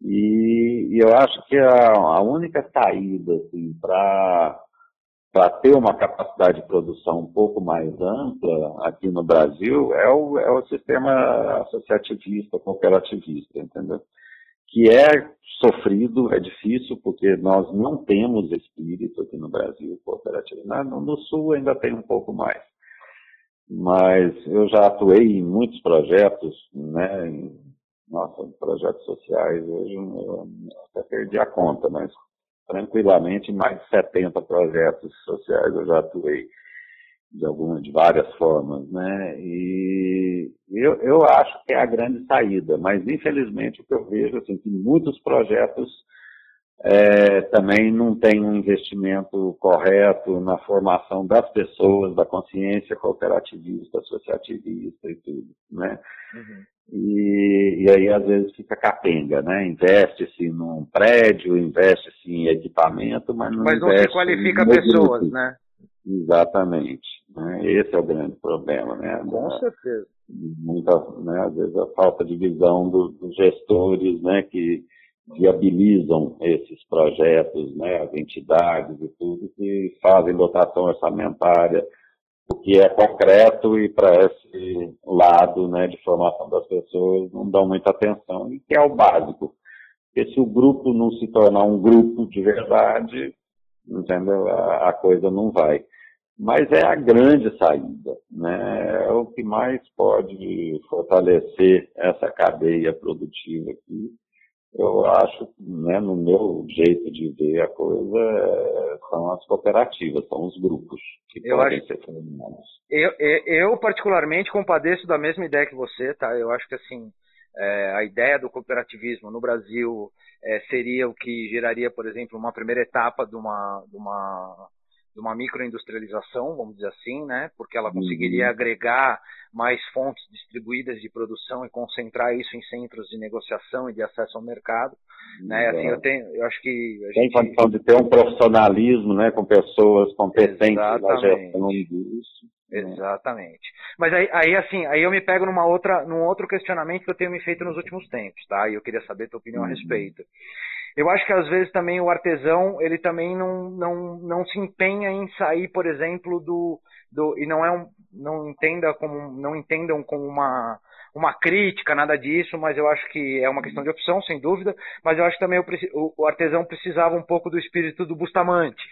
E, e eu acho que a, a única saída assim, para para ter uma capacidade de produção um pouco mais ampla aqui no Brasil é o, é o sistema associativista, cooperativista, entendeu? Que é sofrido, é difícil, porque nós não temos espírito aqui no Brasil cooperativo. No, Sul ainda tem um pouco mais. Mas eu já atuei em muitos projetos, né? Em, nossa, projetos sociais, hoje eu até perdi a conta, mas tranquilamente mais de 70 projetos sociais eu já atuei de algumas, de várias formas, né? E eu, eu acho que é a grande saída, mas infelizmente o que eu vejo assim que muitos projetos é, também não tem um investimento correto na formação das pessoas, da consciência cooperativista, associativista e tudo, né? Uhum. E, e, aí às vezes fica capenga, né? Investe-se num prédio, investe-se em equipamento, mas não, mas não se qualifica pessoas, né? Exatamente. Né? Esse é o grande problema, né? Com certeza. Muita, né, às vezes a falta de visão do, dos gestores, né, que viabilizam esses projetos, né, as entidades e tudo, que fazem dotação orçamentária, o que é concreto e para esse lado né, de formação das pessoas não dão muita atenção, e que é o básico. Porque se o grupo não se tornar um grupo de verdade, entendeu? A, a coisa não vai. Mas é a grande saída, né? É o que mais pode fortalecer essa cadeia produtiva aqui eu acho, né, no meu jeito de ver a coisa, é, são as cooperativas, são os grupos que eu podem acho, ser formados. Eu, eu, eu, particularmente, compadeço da mesma ideia que você, tá? Eu acho que, assim, é, a ideia do cooperativismo no Brasil é, seria o que geraria, por exemplo, uma primeira etapa de uma, de uma de uma microindustrialização, vamos dizer assim, né? Porque ela conseguiria uhum. agregar mais fontes distribuídas de produção e concentrar isso em centros de negociação e de acesso ao mercado, né? Assim, eu tenho, eu acho que a tem condição de ter um profissionalismo, né, com pessoas competentes na gestão disso. Né? Exatamente. Mas aí, aí, assim, aí eu me pego numa outra, num outro questionamento que eu tenho me feito nos últimos tempos, tá? E eu queria saber a tua opinião uhum. a respeito. Eu acho que às vezes também o artesão, ele também não, não, não se empenha em sair, por exemplo, do, do e não é um, não entenda como, não entendam como uma, uma crítica, nada disso, mas eu acho que é uma questão de opção, sem dúvida, mas eu acho que também o, o artesão precisava um pouco do espírito do Bustamante,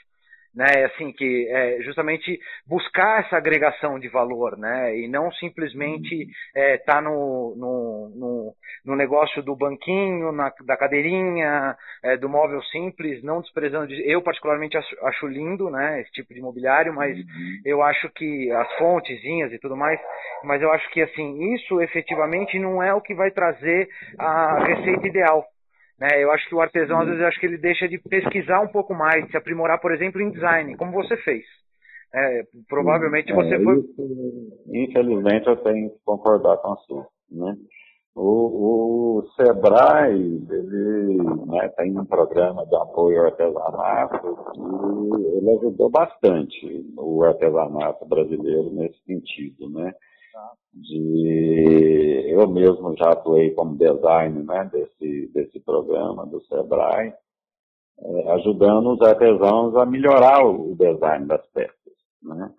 né? Assim que é justamente buscar essa agregação de valor, né? E não simplesmente estar é, tá no, no, no, no, negócio do banquinho, na, da cadeirinha, é, do móvel simples, não desprezando. De, eu particularmente acho, acho, lindo, né? Esse tipo de imobiliário, mas uhum. eu acho que as fontezinhas e tudo mais, mas eu acho que assim isso efetivamente não é o que vai trazer a receita ideal. Né? Eu acho que o artesão, às vezes, acho que ele deixa de pesquisar um pouco mais, se aprimorar, por exemplo, em design, como você fez. É, provavelmente é, você foi. Isso, infelizmente, eu tenho que concordar com você. Né? O, o Sebrae, ele né, tem um programa de apoio ao artesanato e ele ajudou bastante o artesanato brasileiro nesse sentido, né? De eu mesmo já atuei como design né, desse, desse programa do Sebrae, é, ajudando os artesãos a melhorar o design das peças. Né?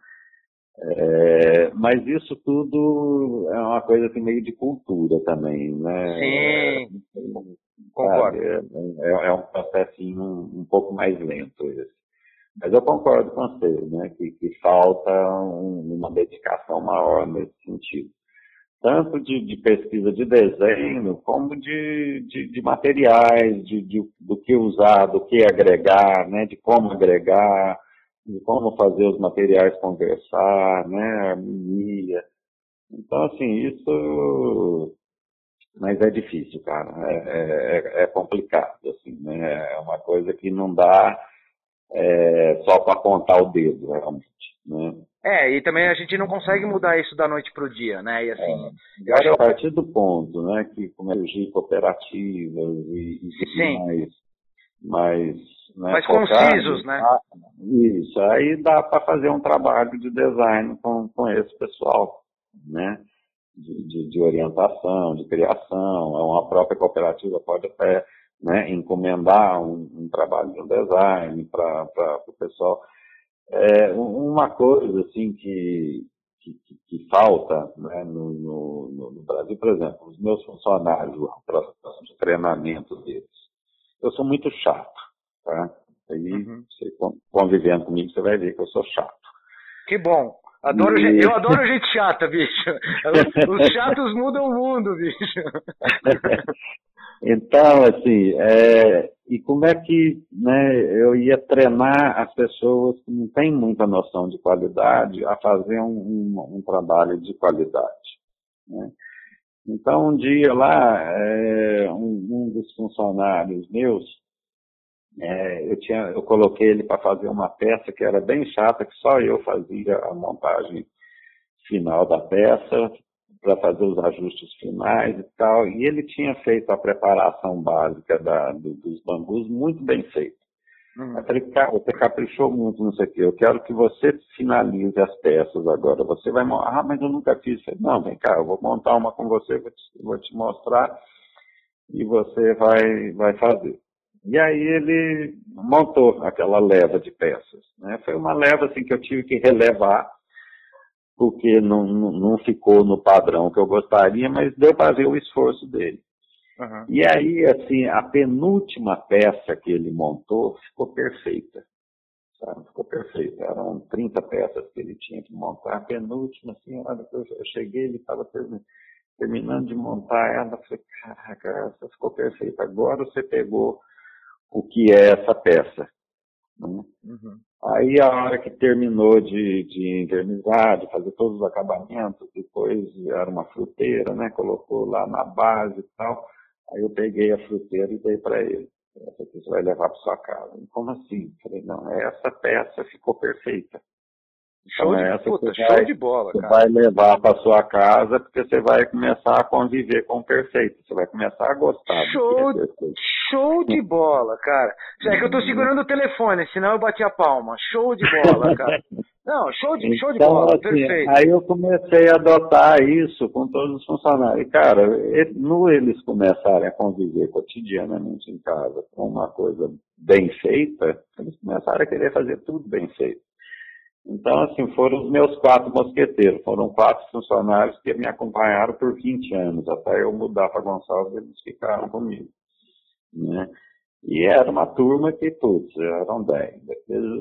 É, mas isso tudo é uma coisa assim, meio de cultura também, né? Sim, concordo. É, é, é, um processinho um, um pouco mais lento esse. Mas eu concordo com você, né, que, que falta um, uma dedicação maior nesse sentido. Tanto de, de pesquisa de desenho, como de, de, de materiais, de, do que usar, do que agregar, né, de como agregar, de como fazer os materiais conversar, né, harmonia. Então, assim, isso mas é difícil, cara. É, é, é, complicado, assim, né? É uma coisa que não dá é, só para apontar o dedo, realmente. Né? É, e também a gente não consegue mudar isso da noite para o dia, né? E assim. É, acho a partir do ponto, né, que como surgir cooperativas e, e Sim. mais, mais, né, mais concisos, né? Isso, aí dá para fazer um trabalho de design com, com esse pessoal, né? De, de, de orientação, de criação, é uma própria cooperativa pode até né, encomendar um, um trabalho de design para o pessoal. É, uma coisa assim que, que, que falta né, no, no, no, Brasil, por exemplo, os meus funcionários, o processo de treinamento deles, eu sou muito chato, tá? Aí, uhum. você convivendo comigo, você vai ver que eu sou chato. Que bom. Adoro, e... Eu adoro gente chata, bicho. Os chatos mudam o mundo, bicho. Então, assim, é, e como é que né, eu ia treinar as pessoas que não têm muita noção de qualidade a fazer um, um, um trabalho de qualidade? Né? Então, um dia lá, é, um, um, dos funcionários meus, é, eu, tinha, eu coloquei ele para fazer uma peça que era bem chata, que só eu fazia a montagem final da peça, para fazer os ajustes finais e tal. E ele tinha feito a preparação básica da, do, dos bambus muito bem feito. Uhum. Eu falei, cara, você caprichou muito não sei o quê. Eu quero que você finalize as peças agora. Você vai montar. Ah, mas eu nunca fiz. Eu falei, não, vem cá, eu vou montar uma com você, vou te, vou te mostrar e você vai, vai fazer. E aí ele montou aquela leva de peças. Né? Foi uma leva assim que eu tive que relevar porque não, não ficou no padrão que eu gostaria, mas deu para ver o esforço dele. Uhum. E aí, assim, a penúltima peça que ele montou ficou perfeita. Sabe? Ficou perfeita. Eram 30 peças que ele tinha que montar. A penúltima, assim, hora que eu cheguei, ele estava terminando de montar ela. Eu falei, caraca, essa ficou perfeita. Agora você pegou o que é essa peça. Né? Uhum. Aí a hora que terminou de, de internizar, de fazer todos os acabamentos, depois era uma fruteira, né? Colocou lá na base e tal. Aí eu peguei a fruteira e dei para ele. Essa aqui você vai levar para sua casa. Como assim? Falei, não, essa peça ficou perfeita. Show, então, de, puta, show vai, de bola, você cara. vai levar para sua casa porque você vai começar a conviver com o perfeito. Você vai começar a gostar. Show, show de bola, cara. É que eu tô segurando o telefone, senão eu bati a palma. Show de bola, cara. Não, show de, show de então, bola, assim, perfeito. Aí eu comecei a adotar isso com todos os funcionários. E, cara, no eles começarem a conviver cotidianamente em casa com uma coisa bem feita, eles começaram a querer fazer tudo bem feito. Então, assim, foram os meus quatro mosqueteiros. Foram quatro funcionários que me acompanharam por 20 anos. Até eu mudar para Gonçalves, eles ficaram comigo. Né? E era uma turma que, putz, eram 10.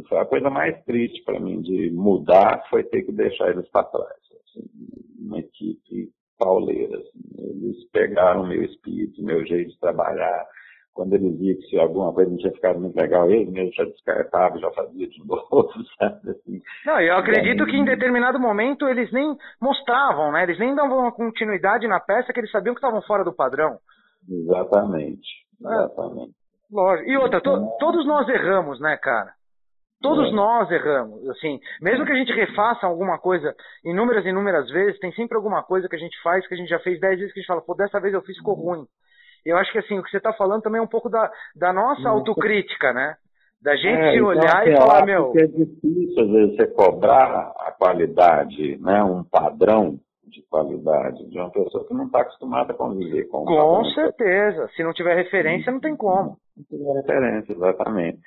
Foi a coisa mais triste para mim de mudar foi ter que deixar eles para trás. Assim, uma equipe pauleira. Assim. Eles pegaram meu espírito, meu jeito de trabalhar quando eles viam que se alguma coisa não tinha ficado muito legal, ele mesmo já descartava, já fazia de novo, sabe? Assim. Não, eu acredito que em determinado momento eles nem mostravam, né? Eles nem davam uma continuidade na peça que eles sabiam que estavam fora do padrão. Exatamente, é. exatamente. É, lógico. E outra, to, então, todos nós erramos, né, cara? Todos é. nós erramos, assim, mesmo que a gente refaça alguma coisa inúmeras e inúmeras vezes, tem sempre alguma coisa que a gente faz que a gente já fez dez vezes que a gente fala, pô, dessa vez eu fiz ficou uhum. ruim. Eu acho que assim, o que você está falando também é um pouco da, da nossa autocrítica, né? Da gente é, se então, olhar então, e falar, meu. É difícil, às vezes, você cobrar a qualidade, né? Um padrão de qualidade de uma pessoa que não está acostumada a conviver com Com certeza. Se não tiver referência, não tem como. Não tiver referência, exatamente.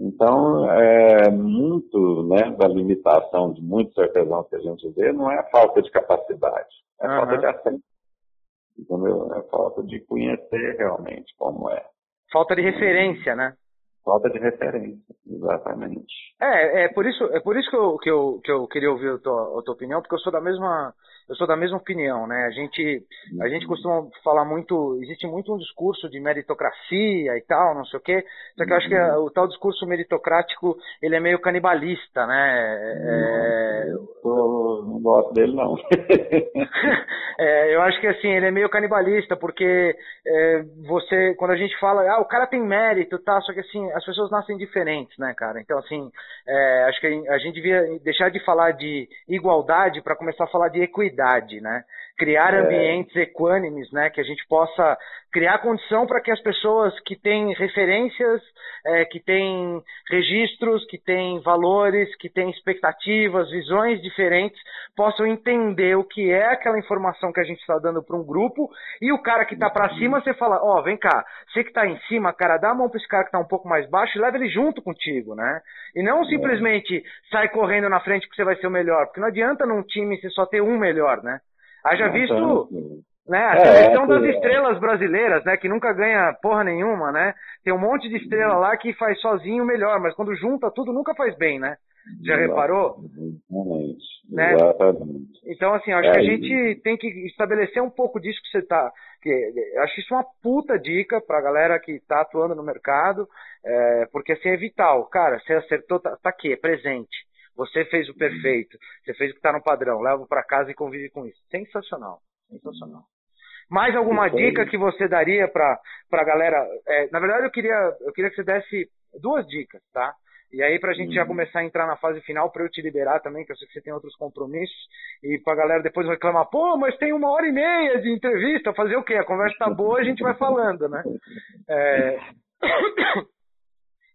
Então, é, muito né, da limitação de muitos artesãos que a gente vê não é a falta de capacidade, é uhum. falta de acesso entendeu? É falta de conhecer realmente como é. Falta de referência, né? Falta de referência, exatamente. É, é por isso, é por isso que eu, que eu, que eu queria ouvir a tua, a tua opinião, porque eu sou da mesma, eu sou da mesma opinião, né? A gente, a gente costuma falar muito, existe muito um discurso de meritocracia e tal, não sei o quê, só que eu acho que o tal discurso meritocrático, ele é meio canibalista, né? É... Eu não gosto dele, não. é, eu acho que, assim, ele é meio canibalista, porque é, você, quando a gente fala, ah, o cara tem mérito, tá, só que, assim, as pessoas nascem diferentes, né, cara? Então, assim, é, acho que a gente devia deixar de falar de igualdade para começar a falar de equidade, né? Criar é. ambientes equânimes, né? Que a gente possa criar condição para que as pessoas que têm referências, é, que têm registros, que têm valores, que têm expectativas, visões diferentes, possam entender o que é aquela informação que a gente está dando para um grupo e o cara que está para cima, você fala, ó, oh, vem cá, você que está em cima, cara, dá a mão para esse cara que está um pouco mais baixo e leva ele junto contigo, né? E não simplesmente sai correndo na frente que você vai ser o melhor, porque não adianta num time você só ter um melhor, né? Haja visto né? A é, seleção é, das estrelas brasileiras, né? Que nunca ganha porra nenhuma, né? Tem um monte de estrela lá que faz sozinho melhor, mas quando junta tudo nunca faz bem, né? Já reparou? Exatamente. Né? Exatamente. Então, assim, acho é, que a gente tem que estabelecer um pouco disso que você tá. Que, acho isso uma puta dica pra galera que tá atuando no mercado, é, porque assim é vital. Cara, você acertou, tá, tá aqui, é presente. Você fez o perfeito, você fez o que tá no padrão, leva para casa e convive com isso. Sensacional, sensacional. Mais alguma dica que você daria para a galera? É, na verdade, eu queria, eu queria que você desse duas dicas, tá? E aí, para a gente já uhum. começar a entrar na fase final, para eu te liberar também, que eu sei que você tem outros compromissos, e para a galera depois reclamar, pô, mas tem uma hora e meia de entrevista, fazer o quê? A conversa tá boa, a gente vai falando, né? É...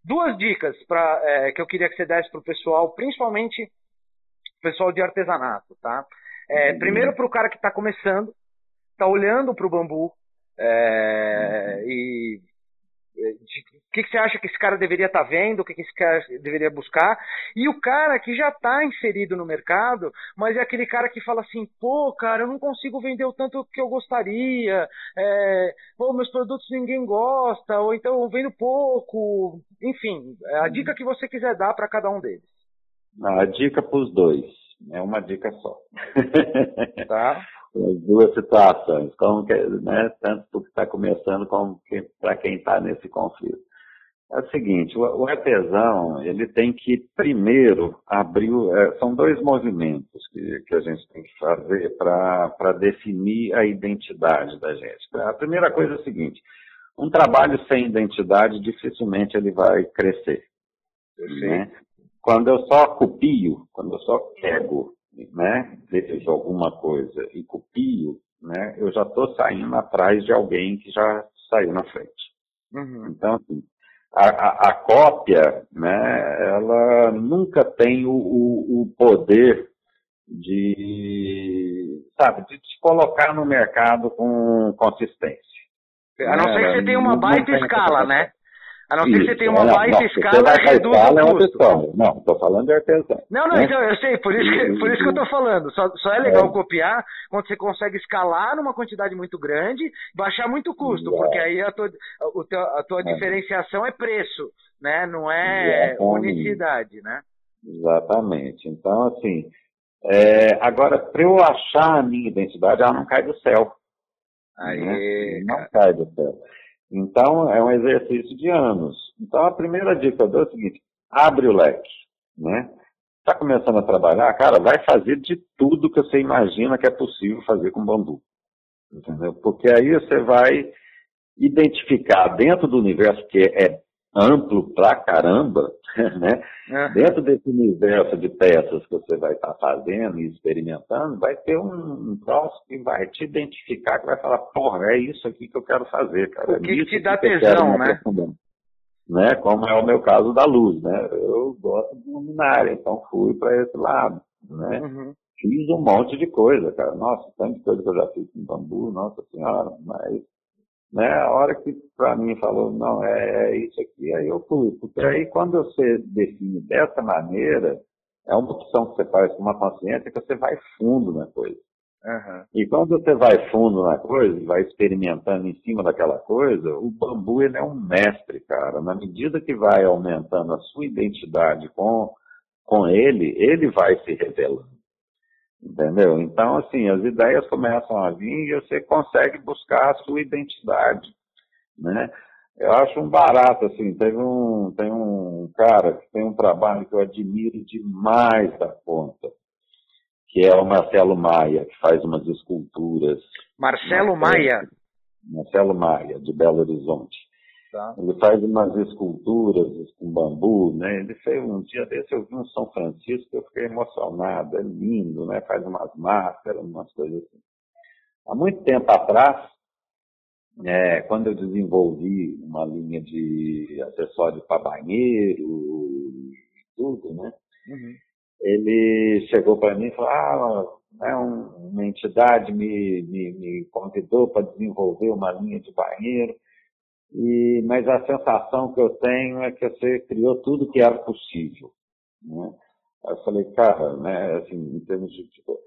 Duas dicas pra, é, que eu queria que você desse para o pessoal, principalmente pessoal de artesanato, tá? É, uhum. primeiro para o cara que está começando, está olhando para o bambu é, e é, o que, que, você acha que esse cara deveria estar tá vendo, o que, que, esse cara deveria buscar, e o cara que já está inserido no mercado, mas é aquele cara que fala assim, pô, cara, eu não consigo vender o tanto que eu gostaria, é, pô, meus produtos ninguém gosta, ou então eu vendo pouco, enfim, é a dica que você quiser dar para cada um deles. A dica para os dois, é uma dica só. tá? as duas situações, como que, né, tanto para que está começando como para quem está nesse conflito. É o seguinte, o, o, artesão ele tem que primeiro abrir, é, são dois movimentos que, que a gente tem que fazer para definir a identidade da gente. A primeira coisa é o seguinte, um trabalho sem identidade dificilmente ele vai crescer. Né? Quando eu só copio, quando eu só pego né, vejo alguma coisa e copio, né, eu já estou saindo atrás de alguém que já saiu na frente. Uhum. Então, assim, a, a, a, cópia, né, ela nunca tem o, o, o poder de, sabe, de te colocar no mercado com consistência. A não ser que você tenha uma baita escala, né? A não ser que você tenha uma baixa escala, reduz o é custo. Não, estou falando de artesão. Não, não, né? então, eu sei, por isso que, por isso que eu estou falando. Só, só é legal é. copiar quando você consegue escalar numa quantidade muito grande, baixar muito custo, é. porque aí a tua, a tua é. diferenciação é preço, né? Não é unicidade, né? Exatamente. Então, assim, é, agora, para eu achar a minha identidade, ela não cai do céu. Aí, né? Não cai do céu. Então, é um exercício de anos. Então, a primeira dica é o seguinte: abre o leque. Né? Está começando a trabalhar, cara, vai fazer de tudo que você imagina que é possível fazer com bambu. Entendeu? Porque aí você vai identificar dentro do universo que é amplo pra caramba, né? É. Dentro desse universo de peças que você vai estar tá fazendo e experimentando, vai ter um, um troço que vai te identificar, que vai falar, porra, é isso aqui que eu quero fazer, cara. O que, é que te dá tesão, né? né? Como é o meu caso da luz, né? Eu gosto de luminária, então fui para esse lado, né? Uhum. Fiz um monte de coisa, cara. Nossa, tanta coisa que eu já fiz com bambu, nossa senhora, mas né? A hora que para mim falou, não, é, é, isso aqui, aí eu fui. Porque aí quando você define dessa maneira, é uma opção que você faz com uma consciência que você vai fundo na coisa. Uhum. E quando você vai fundo na coisa, vai experimentando em cima daquela coisa, o bambu ele é um mestre, cara. Na medida que vai aumentando a sua identidade com, com ele, ele vai se revelando. Entendeu? Então, assim, as ideias começam a vir e você consegue buscar a sua identidade, né? Eu acho um barato, assim, teve um, tem um cara que tem um trabalho que eu admiro demais da conta, que é o Marcelo Maia, que faz umas esculturas. Marcelo Maia? Marcelo Maia, de Belo Horizonte. Tá. Ele faz umas esculturas com bambu, né? Ele fez um dia desse, eu vi um São Francisco, eu fiquei emocionado, é lindo, né? Faz umas máscaras, umas coisas assim. Há muito tempo atrás, é, quando eu desenvolvi uma linha de acessórios para banheiro e tudo, né? Uhum. Ele chegou para mim e falou, ah, né, uma entidade me, me, me convidou para desenvolver uma linha de banheiro, e, mas a sensação que eu tenho é que você criou tudo que era possível. Né? Eu falei, cara, né, assim, em termos de tipo,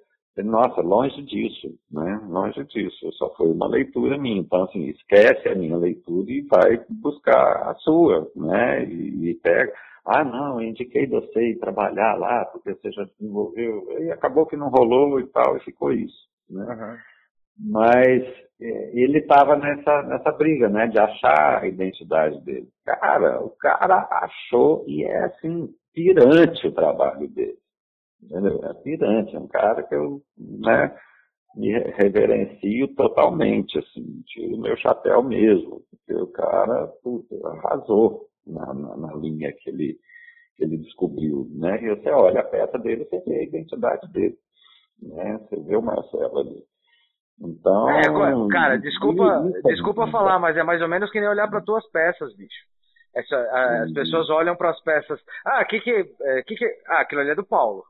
nossa, longe disso, né? Longe disso. Só foi uma leitura minha. Então, assim, esquece a minha leitura e vai buscar a sua, né? E, e pega. Ah, não, indiquei você ir trabalhar lá porque você já desenvolveu. E acabou que não rolou e tal, e ficou isso, né? Uhum. Mas é, ele estava nessa, nessa briga, né? De achar a identidade dele. Cara, o cara achou e é, assim, pirante o trabalho dele. Entendeu? É pirante, é um cara que eu né, me reverencio totalmente, assim, tiro meu chapéu mesmo, porque o cara puta, arrasou na, na, na, linha que ele, que ele descobriu, né? E você olha a peça dele, você vê a identidade dele, né? Você vê o Marcelo ali. Então, é, cara, desculpa, desculpa falar, mas é mais ou menos que nem olhar para tuas peças, bicho. Essa, as pessoas olham para as peças. Ah, que que, é, que que, ah, aquilo ali é do Paulo.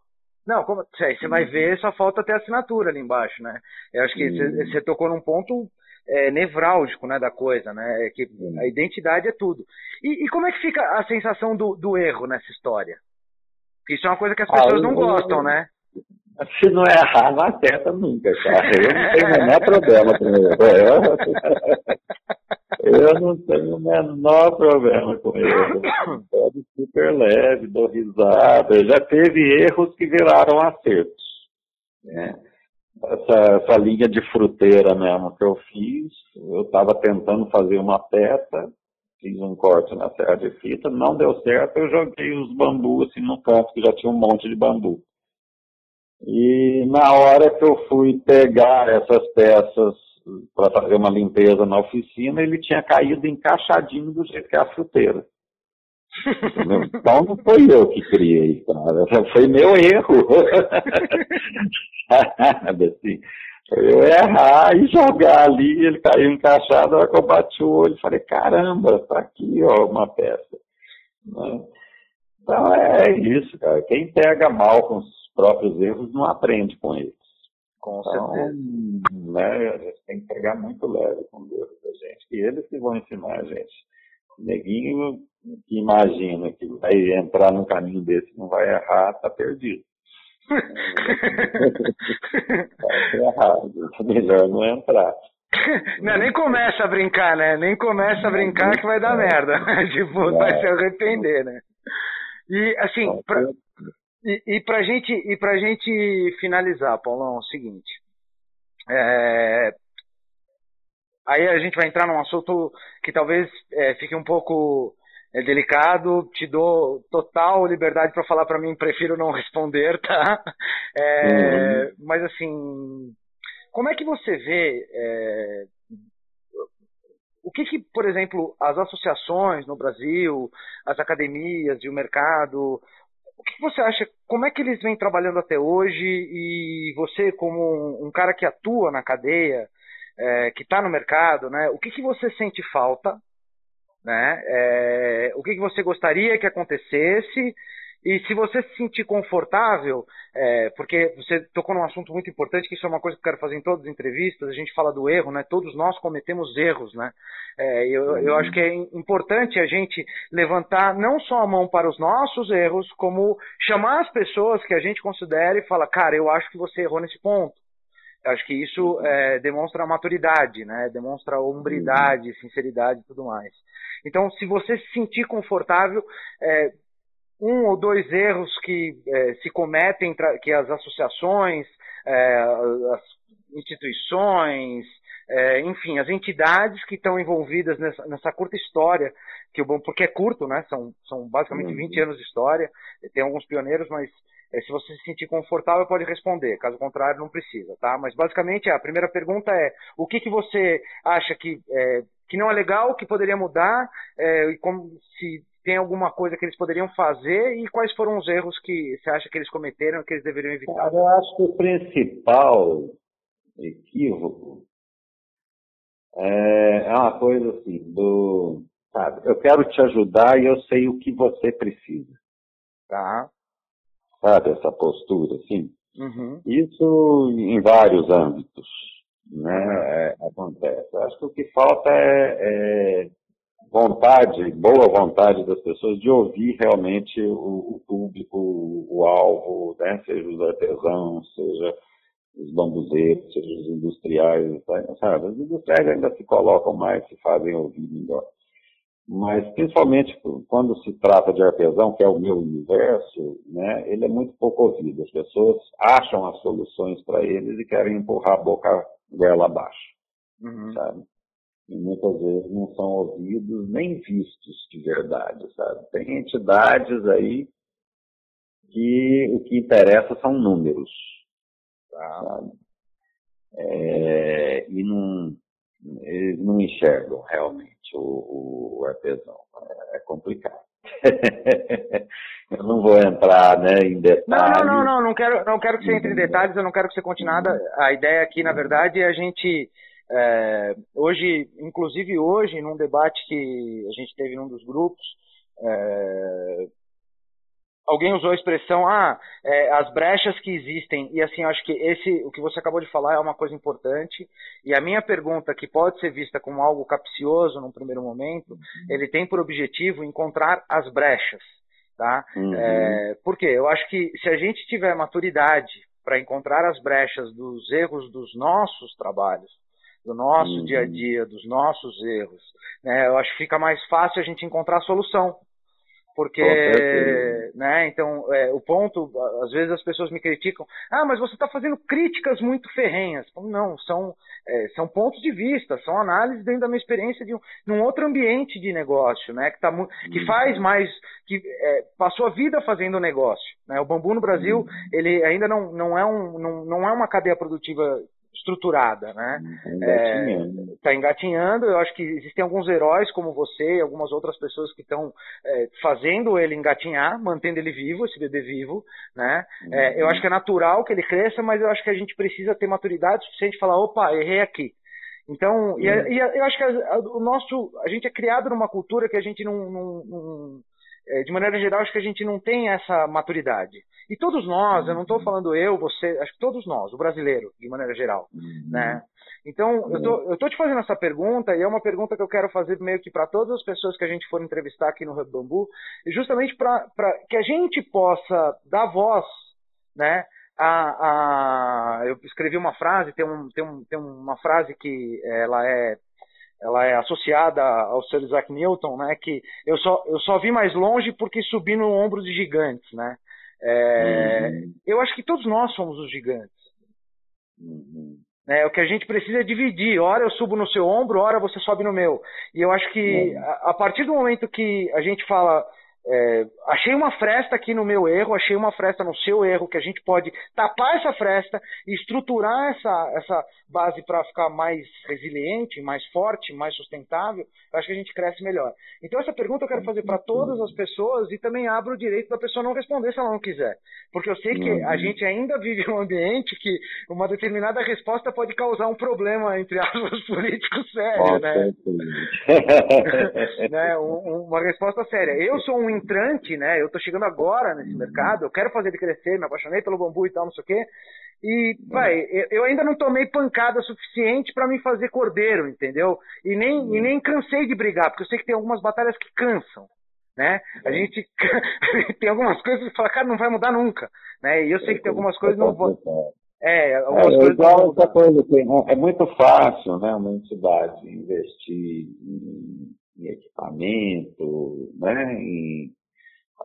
Não, como, aí você vai uhum. ver, só falta ter assinatura ali embaixo, né? Eu acho que você tocou num ponto é, nevrálgico, né, da coisa, né? É que a identidade é tudo. E, e, como é que fica a sensação do, do erro nessa história? Isso é uma coisa que as pessoas ah, não gostam, né? Se não errar, não acerta nunca, cara. Eu não tenho o menor problema com isso. Eu não tenho o menor problema com ele. Pode super leve, dou risada. Já teve erros que viraram acertos. Né? Essa, essa linha de fruteira mesmo que eu fiz, eu estava tentando fazer uma peça, fiz um corte na serra de fita, não deu certo, eu joguei os bambus assim no canto, que já tinha um monte de bambu. E na hora que eu fui pegar essas peças para fazer uma limpeza na oficina, ele tinha caído encaixadinho do jeito que é a fruteira. Então não foi eu que criei, cara. Foi meu erro. assim, eu errar e jogar ali, ele caiu encaixado, a hora que eu bati o olho, falei, caramba, tá aqui, ó, uma peça. Né? Então é isso, cara. Quem pega mal com próprios erros não aprende com eles. Com então, certeza. Né, a gente tem que pegar muito leve com Deus da gente. E eles que vão ensinar a gente. O neguinho que imagina que vai entrar num caminho desse não vai errar, está perdido. tá errado. Melhor não entrar. Não, nem começa a brincar, né? Nem começa a brincar que vai dar merda. tipo, vai se arrepender, né? E assim, pra, e, e para gente e pra gente finalizar, Paulão, é o seguinte. É, aí a gente vai entrar num assunto que talvez é, fique um pouco é, delicado. Te dou total liberdade para falar para mim. Prefiro não responder, tá? É, uhum. Mas assim, como é que você vê é, o que, que, por exemplo, as associações no Brasil, as academias e o mercado, o que você acha? Como é que eles vêm trabalhando até hoje? E você, como um, cara que atua na cadeia, é, que está no mercado, né? O que, que você sente falta? Né? É, o que, que você gostaria que acontecesse? E se você se sentir confortável, é, porque você tocou num assunto muito importante, que isso é uma coisa que eu quero fazer em todas as entrevistas, a gente fala do erro, né? Todos nós cometemos erros, né? É, eu, eu acho que é importante a gente levantar não só a mão para os nossos erros, como chamar as pessoas que a gente considera e falar, cara, eu acho que você errou nesse ponto. Eu acho que isso é, demonstra maturidade, né? Demonstra hombridade, sinceridade e tudo mais. Então, se você se sentir confortável, é, um ou dois erros que é, se cometem, que as associações, é, as instituições, é, enfim, as entidades que estão envolvidas nessa, nessa, curta história, que o porque é curto, né? São, são basicamente uhum. 20 anos de história, tem alguns pioneiros, mas é, se você se sentir confortável, pode responder, caso contrário, não precisa, tá? Mas basicamente a primeira pergunta é: o que, que você acha que, é, que não é legal, que poderia mudar, é, e como se tem alguma coisa que eles poderiam fazer e quais foram os erros que você acha que eles cometeram que eles deveriam evitar? Eu acho que o principal equívoco é, é uma coisa assim, do, sabe, eu quero te ajudar e eu sei o que você precisa. Tá. Sabe, essa postura, assim. Uhum. Isso em vários âmbitos, né, é, acontece. Eu acho que o que falta é, é vontade, boa vontade das pessoas de ouvir realmente o, o público, o, o alvo, né? seja os artesãos, seja os bambuzeiros, seja os industriais, sabe? Os industriais ainda se colocam mais, se fazem ouvir melhor. Mas, principalmente quando se trata de artesão, que é o meu universo, né, ele é muito pouco ouvido. As pessoas acham as soluções para eles e querem empurrar a boca goela abaixo, uhum. sabe? E muitas vezes não são ouvidos nem vistos de verdade, sabe? Tem entidades aí que o que interessa são números, sabe? É, e não, eles não enxergam realmente o, o artesão. É, é complicado. eu não vou entrar né, em detalhes. Não, não, não, não, não quero, não quero que você entre em detalhes, eu não quero que você continue nada. A ideia aqui, na verdade, é a gente é, hoje, inclusive hoje, num debate que a gente teve num dos grupos, é, alguém usou a expressão, ah, é, as brechas que existem, e assim, acho que esse, o que você acabou de falar é uma coisa importante, e a minha pergunta, que pode ser vista como algo capcioso num primeiro momento, uhum. ele tem por objetivo encontrar as brechas, tá? Uhum. É, por quê? Eu acho que se a gente tiver maturidade para encontrar as brechas dos erros dos nossos trabalhos, do nosso uhum. dia a dia, dos nossos erros. Né? Eu acho que fica mais fácil a gente encontrar a solução. Porque, né, então, é, o ponto, às vezes as pessoas me criticam, ah, mas você está fazendo críticas muito ferrenhas. Não, são, é, são pontos de vista, são análises dentro da minha experiência de um, num outro ambiente de negócio, né, que, tá, que uhum. faz mais, que é, passou a vida fazendo negócio. Né? O bambu no Brasil, uhum. ele ainda não, não, é um, não, não é uma cadeia produtiva estruturada, né? Está engatinhando. É, tá engatinhando. Eu acho que existem alguns heróis como você e algumas outras pessoas que estão é, fazendo ele engatinhar, mantendo ele vivo, esse bebê vivo, né? É, eu acho que é natural que ele cresça, mas eu acho que a gente precisa ter maturidade suficiente para falar, opa, errei aqui. Então, e, e, eu acho que a, a, o nosso, a gente é criado numa cultura que a gente não, não, não de maneira geral, acho que a gente não tem essa maturidade. E todos nós, eu não estou uhum. falando eu, você, acho que todos nós, o brasileiro, de maneira geral, uhum. né? Então, eu tô, eu tô te fazendo essa pergunta, e é uma pergunta que eu quero fazer meio que para todas as pessoas que a gente for entrevistar aqui no Hub Bambu, justamente para que a gente possa dar voz, né? A, a, eu escrevi uma frase, tem, um, tem, um, tem uma frase que ela é ela é associada ao Sir Isaac Newton, né, que eu só, eu só vi mais longe porque subi no ombro de gigantes, né. É, uhum. Eu acho que todos nós somos os gigantes. Uhum. É, o que a gente precisa é dividir. Ora eu subo no seu ombro, ora você sobe no meu. E eu acho que uhum. a, a partir do momento que a gente fala é, achei uma fresta aqui no meu erro, achei uma fresta no seu erro, que a gente pode tapar essa fresta e estruturar essa, essa base para ficar mais resiliente, mais forte, mais sustentável. Eu acho que a gente cresce melhor. Então, essa pergunta eu quero fazer para todas as pessoas e também abro o direito da pessoa não responder se ela não quiser. Porque eu sei que a uhum. gente ainda vive um ambiente que uma determinada resposta pode causar um problema, entre aspas, políticos sério, né? né? Um, uma resposta séria. Eu sou um entrante, né? Eu tô chegando agora nesse uhum. mercado, eu quero fazer ele crescer, me apaixonei pelo bambu e tal, não sei o quê. E, uhum. vai, eu ainda não tomei pancada suficiente para me fazer cordeiro, entendeu? E nem, e uhum. nem cansei de brigar, porque eu sei que tem algumas batalhas que cansam, né? A gente tem algumas coisas que fala, cara, não vai mudar nunca, né? E eu sei que tem algumas coisas que não vão... É, algumas é, coisas igual essa coisa que é muito fácil, né, uma entidade investir em, em equipamento, né, em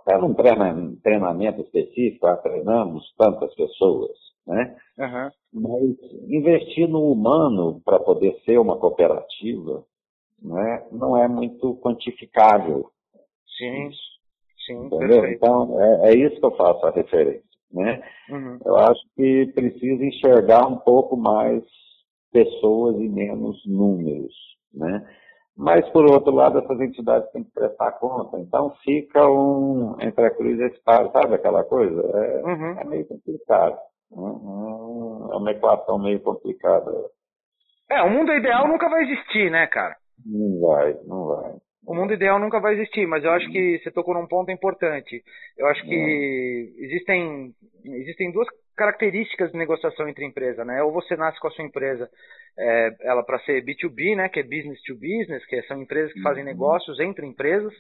Para um treinamento específico, ah, treinamos tantas pessoas, né? Uhum. Mas investir no humano para poder ser uma cooperativa né, não é muito quantificável. Sim, sim, Entendeu? Então, é, é, isso que eu faço a referência. Né? Uhum. Eu acho que precisa enxergar um pouco mais pessoas e menos números. Né? Mas, por outro lado, essas entidades têm que prestar conta. Então, fica um entre a cruz e a espada, sabe aquela coisa? É, uhum. é meio complicado. Uhum. É uma equação meio complicada. É, o mundo ideal nunca vai existir, né, cara? Não vai, não vai. O mundo ideal nunca vai existir, mas eu acho que você tocou num ponto importante. Eu acho que existem, existem duas características de negociação entre empresa, né? Ou você nasce com a sua empresa, é, ela para ser B2B, né? Que é business to business, que são empresas que fazem uhum. negócios entre empresas,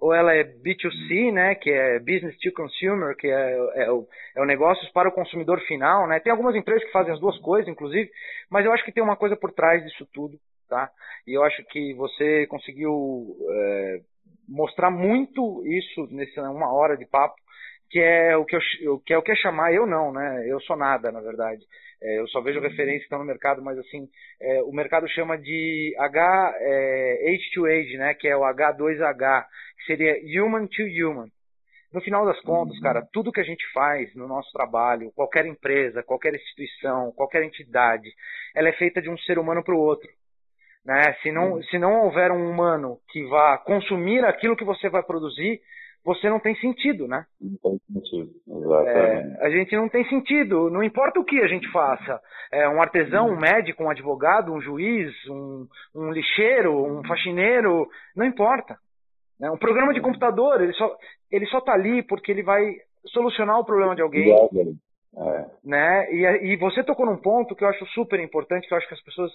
ou ela é B2C, né? Que é business to consumer, que é, é, o, é o negócios para o consumidor final, né? Tem algumas empresas que fazem as duas coisas, inclusive, mas eu acho que tem uma coisa por trás disso tudo, tá? E eu acho que você conseguiu é, mostrar muito isso nessa uma hora de papo, que é o que, eu, que é o que é chamar, eu não, né? Eu sou nada, na verdade. É, eu só vejo uhum. referência que estão no mercado, mas assim, é, o mercado chama de H, é, Age to Age, né? Que é o H2H, que seria Human to Human. No final das contas, cara, uhum. tudo que a gente faz no nosso trabalho, qualquer empresa, qualquer instituição, qualquer entidade, ela é feita de um ser humano para o outro. Né? Se, não, uhum. se não houver um humano que vá consumir aquilo que você vai produzir, você não tem sentido, né? Não tem sentido, exatamente. É, a gente não tem sentido, não importa o que a gente faça. É, um artesão, um médico, um advogado, um juiz, um, um lixeiro, um faxineiro, não importa. Né? Um programa de computador, ele só ele só está ali porque ele vai solucionar o problema de alguém. É. Né? E, e você tocou num ponto que eu acho super importante, que eu acho que as pessoas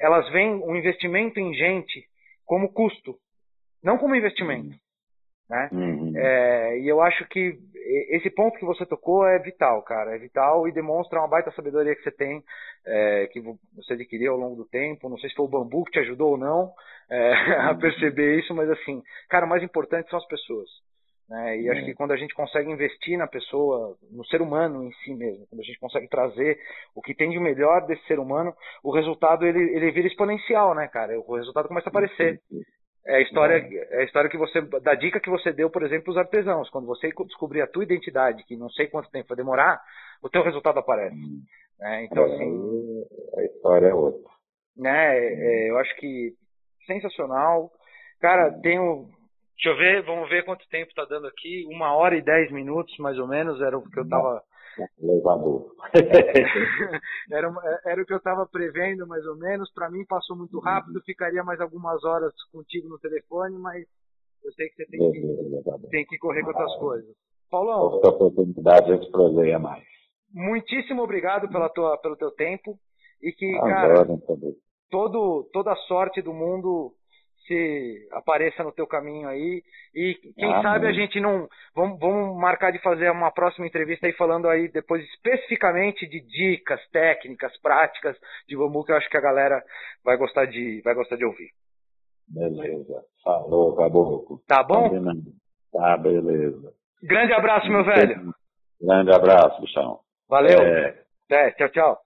elas veem o um investimento em gente como custo, não como investimento. Né? Uhum. É, e eu acho que esse ponto que você tocou é vital, cara. É vital e demonstra uma baita sabedoria que você tem, é, que você adquiriu ao longo do tempo. Não sei se foi o bambu que te ajudou ou não é, a uhum. perceber isso, mas assim, cara, o mais importante são as pessoas. Né? E acho que quando a gente consegue investir na pessoa, no ser humano em si mesmo, quando a gente consegue trazer o que tem de melhor desse ser humano, o resultado ele, ele vira exponencial, né, cara? O resultado começa a aparecer. É a história, é a história que você, da dica que você deu, por exemplo, para os artesãos. Quando você descobrir a tua identidade, que não sei quanto tempo vai demorar, o teu resultado aparece. Né? Então, é, assim, a história é outra. Né? É, eu acho que sensacional. Cara, tenho, deixa eu ver, vamos ver quanto tempo está dando aqui. Uma hora e dez minutos, mais ou menos, era o que eu estava Levador. era, era o que eu estava prevendo, mais ou menos. Para mim passou muito rápido, ficaria mais algumas horas contigo no telefone, mas eu sei que você tem que, tem que correr com outras coisas. Paulão. Outra oportunidade, a gente proseia mais. Muitíssimo obrigado pela tua, pelo teu tempo e que, cara, todo, toda a sorte do mundo se apareça no teu caminho aí. E quem ah, sabe a gente não. Vamos, vamos marcar de fazer uma próxima entrevista aí falando aí depois especificamente de dicas, técnicas, práticas de bambu que eu acho que a galera vai gostar de, vai gostar de ouvir. Beleza. Falou, caboclo. Tá bom? Tá, beleza. Grande abraço, meu velho. Grande abraço, bichão. Valeu. É. É, tchau, tchau.